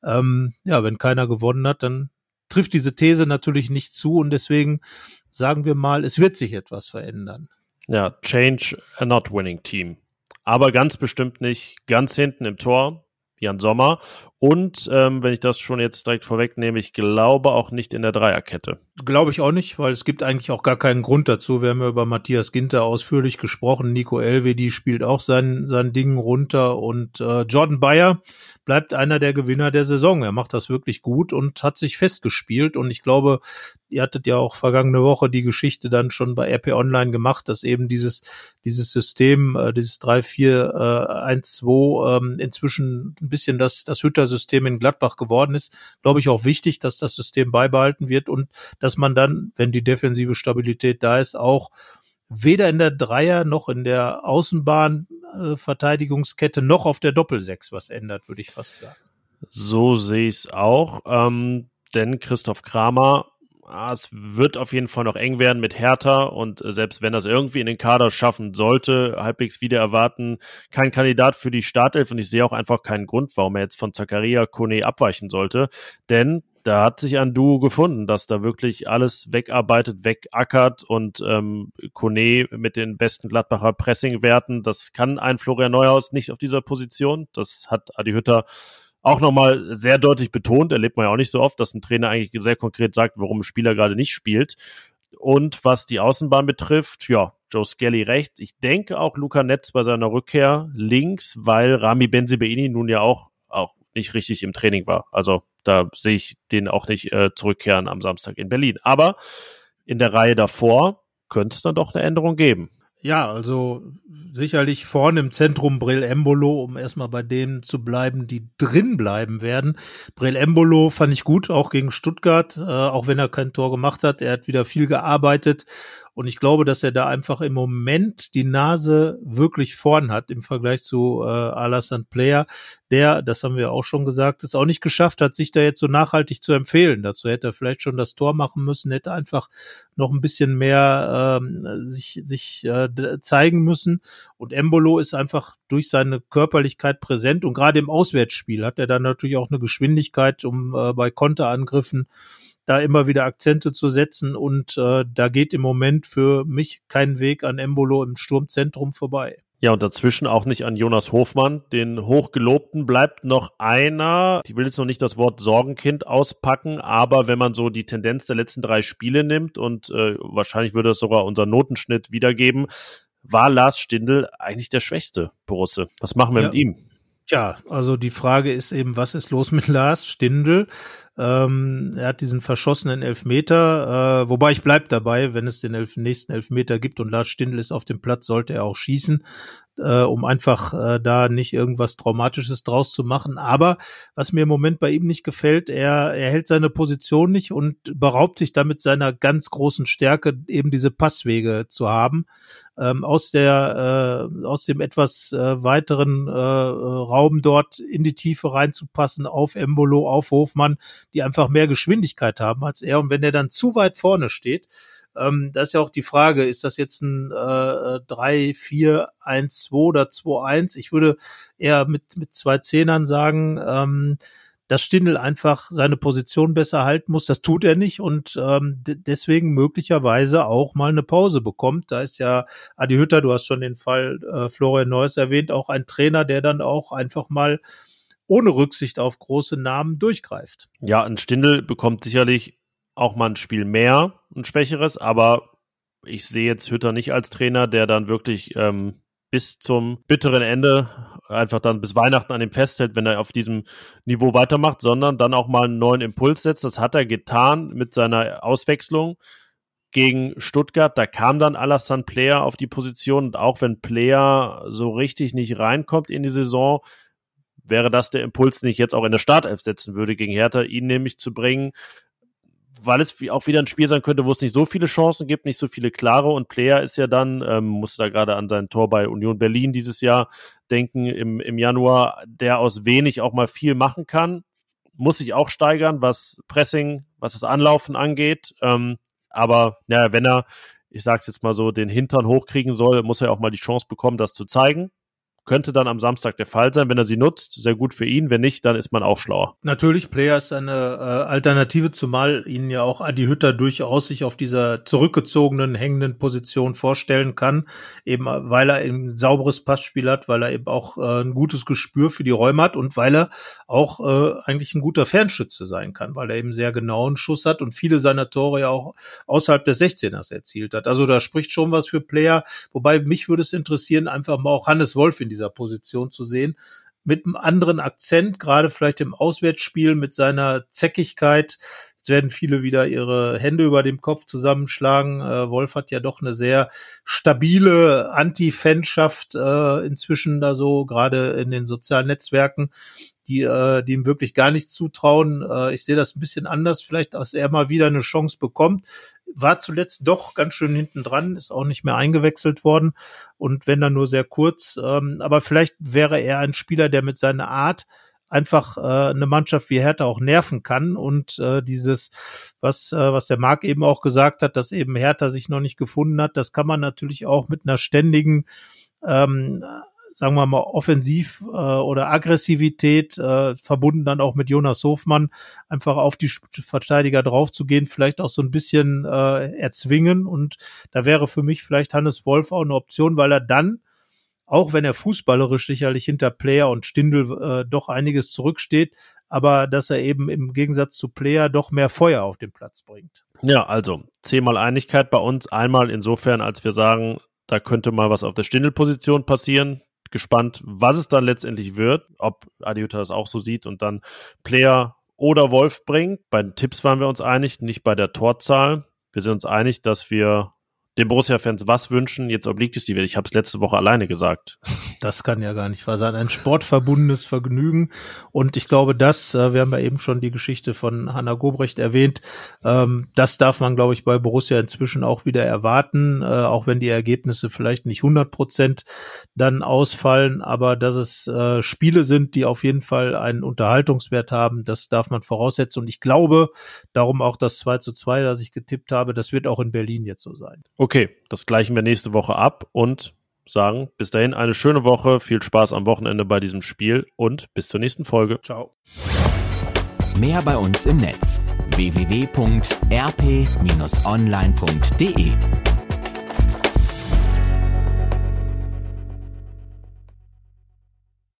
Ähm, ja, wenn keiner gewonnen hat, dann trifft diese These natürlich nicht zu und deswegen sagen wir mal, es wird sich etwas verändern. Ja, Change a not winning team. Aber ganz bestimmt nicht ganz hinten im Tor. Jan Sommer. Und ähm, wenn ich das schon jetzt direkt vorwegnehme, ich glaube auch nicht in der Dreierkette. Glaube ich auch nicht, weil es gibt eigentlich auch gar keinen Grund dazu. Wir haben ja über Matthias Ginter ausführlich gesprochen. Nico Elvedi spielt auch sein, sein Ding runter und äh, Jordan Bayer bleibt einer der Gewinner der Saison. Er macht das wirklich gut und hat sich festgespielt. Und ich glaube, ihr hattet ja auch vergangene Woche die Geschichte dann schon bei RP Online gemacht, dass eben dieses, dieses System, äh, dieses 3-4-1-2 ähm, inzwischen ein bisschen das, das Hütter-System in Gladbach geworden ist. Glaube ich auch wichtig, dass das System beibehalten wird und dass man dann, wenn die defensive Stabilität da ist, auch weder in der Dreier noch in der Außenbahn äh, noch auf der Doppelsechs was ändert, würde ich fast sagen. So sehe ich es auch. Ähm, denn Christoph Kramer ah, es wird auf jeden Fall noch eng werden mit Hertha und äh, selbst wenn das irgendwie in den Kader schaffen sollte, halbwegs wieder erwarten, kein Kandidat für die Startelf und ich sehe auch einfach keinen Grund, warum er jetzt von Zakaria Kone abweichen sollte, denn da hat sich ein Duo gefunden, das da wirklich alles wegarbeitet, wegackert und ähm, Kone mit den besten Gladbacher Pressingwerten, das kann ein Florian Neuhaus nicht auf dieser Position, das hat Adi Hütter auch nochmal sehr deutlich betont, erlebt man ja auch nicht so oft, dass ein Trainer eigentlich sehr konkret sagt, warum ein Spieler gerade nicht spielt. Und was die Außenbahn betrifft, ja, Joe Skelly rechts. Ich denke auch Luca Netz bei seiner Rückkehr links, weil Rami Benzibaini nun ja auch, auch nicht richtig im Training war. Also da sehe ich den auch nicht äh, zurückkehren am Samstag in Berlin. Aber in der Reihe davor könnte es dann doch eine Änderung geben. Ja, also sicherlich vorne im Zentrum Brill Embolo, um erstmal bei denen zu bleiben, die drin bleiben werden. Brill Embolo fand ich gut, auch gegen Stuttgart, äh, auch wenn er kein Tor gemacht hat. Er hat wieder viel gearbeitet und ich glaube, dass er da einfach im Moment die Nase wirklich vorn hat im Vergleich zu äh, Alassane Player, der, das haben wir auch schon gesagt, es auch nicht geschafft hat, sich da jetzt so nachhaltig zu empfehlen. Dazu hätte er vielleicht schon das Tor machen müssen, hätte einfach noch ein bisschen mehr ähm, sich, sich äh, zeigen müssen. Und Embolo ist einfach durch seine Körperlichkeit präsent und gerade im Auswärtsspiel hat er dann natürlich auch eine Geschwindigkeit, um äh, bei Konterangriffen da immer wieder Akzente zu setzen und äh, da geht im Moment für mich kein Weg an Embolo im Sturmzentrum vorbei. Ja, und dazwischen auch nicht an Jonas Hofmann, den Hochgelobten. Bleibt noch einer, ich will jetzt noch nicht das Wort Sorgenkind auspacken, aber wenn man so die Tendenz der letzten drei Spiele nimmt und äh, wahrscheinlich würde es sogar unser Notenschnitt wiedergeben, war Lars Stindl eigentlich der schwächste Borusse. Was machen wir ja. mit ihm? Tja, also die Frage ist eben, was ist los mit Lars Stindl? Ähm, er hat diesen verschossenen Elfmeter, äh, wobei ich bleib dabei, wenn es den Elf nächsten Elfmeter gibt und Lars Stindl ist auf dem Platz, sollte er auch schießen, äh, um einfach äh, da nicht irgendwas Traumatisches draus zu machen. Aber was mir im Moment bei ihm nicht gefällt, er, er hält seine Position nicht und beraubt sich damit seiner ganz großen Stärke, eben diese Passwege zu haben ähm, aus der äh, aus dem etwas äh, weiteren äh, Raum dort in die Tiefe reinzupassen auf Embolo, auf Hofmann, die einfach mehr Geschwindigkeit haben als er. Und wenn er dann zu weit vorne steht, ähm, da ist ja auch die Frage, ist das jetzt ein äh, 3, 4, 1, 2 oder 2, 1? Ich würde eher mit, mit zwei Zehnern sagen, ähm, dass Stindl einfach seine Position besser halten muss. Das tut er nicht und ähm, deswegen möglicherweise auch mal eine Pause bekommt. Da ist ja Adi Hütter, du hast schon den Fall äh, Florian Neuss erwähnt, auch ein Trainer, der dann auch einfach mal ohne Rücksicht auf große Namen durchgreift. Ja, ein Stindl bekommt sicherlich auch mal ein Spiel mehr, ein schwächeres, aber ich sehe jetzt Hütter nicht als Trainer, der dann wirklich ähm, bis zum bitteren Ende einfach dann bis Weihnachten an ihm festhält, wenn er auf diesem Niveau weitermacht, sondern dann auch mal einen neuen Impuls setzt. Das hat er getan mit seiner Auswechslung gegen Stuttgart. Da kam dann Alassane Player auf die Position und auch wenn Player so richtig nicht reinkommt in die Saison, wäre das der Impuls, den ich jetzt auch in der Startelf setzen würde gegen Hertha, ihn nämlich zu bringen weil es auch wieder ein Spiel sein könnte, wo es nicht so viele Chancen gibt, nicht so viele klare. Und Player ist ja dann, ähm, muss da gerade an sein Tor bei Union Berlin dieses Jahr denken, im, im Januar, der aus wenig auch mal viel machen kann, muss sich auch steigern, was Pressing, was das Anlaufen angeht, ähm, aber ja, wenn er, ich sag's jetzt mal so, den Hintern hochkriegen soll, muss er auch mal die Chance bekommen, das zu zeigen könnte dann am Samstag der Fall sein, wenn er sie nutzt. Sehr gut für ihn. Wenn nicht, dann ist man auch schlauer. Natürlich, Player ist eine äh, Alternative, zumal ihn ja auch Adi Hütter durchaus sich auf dieser zurückgezogenen, hängenden Position vorstellen kann. Eben äh, weil er ein sauberes Passspiel hat, weil er eben auch äh, ein gutes Gespür für die Räume hat und weil er auch äh, eigentlich ein guter Fernschütze sein kann, weil er eben sehr genauen Schuss hat und viele seiner Tore ja auch außerhalb des 16ers erzielt hat. Also da spricht schon was für Player. Wobei mich würde es interessieren, einfach mal auch Hannes Wolf in dieser Position zu sehen. Mit einem anderen Akzent, gerade vielleicht im Auswärtsspiel, mit seiner Zäckigkeit. Jetzt werden viele wieder ihre Hände über dem Kopf zusammenschlagen. Äh, Wolf hat ja doch eine sehr stabile Anti-Fanschaft äh, inzwischen da so, gerade in den sozialen Netzwerken die, äh, die ihm wirklich gar nicht zutrauen. Äh, ich sehe das ein bisschen anders, vielleicht, dass er mal wieder eine Chance bekommt war zuletzt doch ganz schön hinten dran, ist auch nicht mehr eingewechselt worden und wenn dann nur sehr kurz. Ähm, aber vielleicht wäre er ein Spieler, der mit seiner Art einfach äh, eine Mannschaft wie Hertha auch nerven kann und äh, dieses, was, äh, was der Marc eben auch gesagt hat, dass eben Hertha sich noch nicht gefunden hat, das kann man natürlich auch mit einer ständigen ähm, sagen wir mal, Offensiv äh, oder Aggressivität, äh, verbunden dann auch mit Jonas Hofmann, einfach auf die Verteidiger draufzugehen, vielleicht auch so ein bisschen äh, erzwingen. Und da wäre für mich vielleicht Hannes Wolf auch eine Option, weil er dann auch wenn er fußballerisch sicherlich hinter Player und Stindl äh, doch einiges zurücksteht, aber dass er eben im Gegensatz zu Player doch mehr Feuer auf den Platz bringt. Ja, also zehnmal Einigkeit bei uns. Einmal insofern, als wir sagen, da könnte mal was auf der Stindel-Position passieren. Gespannt, was es dann letztendlich wird, ob Adiuta das auch so sieht und dann Player oder Wolf bringt. Bei den Tipps waren wir uns einig, nicht bei der Torzahl. Wir sind uns einig, dass wir den Borussia-Fans was wünschen. Jetzt obliegt es die Welt. Ich habe es letzte Woche alleine gesagt. Das kann ja gar nicht wahr sein. Ein sportverbundenes Vergnügen. Und ich glaube, das, äh, wir haben ja eben schon die Geschichte von Hanna Gobrecht erwähnt, ähm, das darf man, glaube ich, bei Borussia inzwischen auch wieder erwarten, äh, auch wenn die Ergebnisse vielleicht nicht 100 Prozent dann ausfallen. Aber dass es äh, Spiele sind, die auf jeden Fall einen Unterhaltungswert haben, das darf man voraussetzen. Und ich glaube, darum auch das 2 zu 2, das ich getippt habe, das wird auch in Berlin jetzt so sein. Okay, das gleichen wir nächste Woche ab und sagen bis dahin eine schöne Woche, viel Spaß am Wochenende bei diesem Spiel und bis zur nächsten Folge. Ciao. Mehr bei uns im Netz www.rp-online.de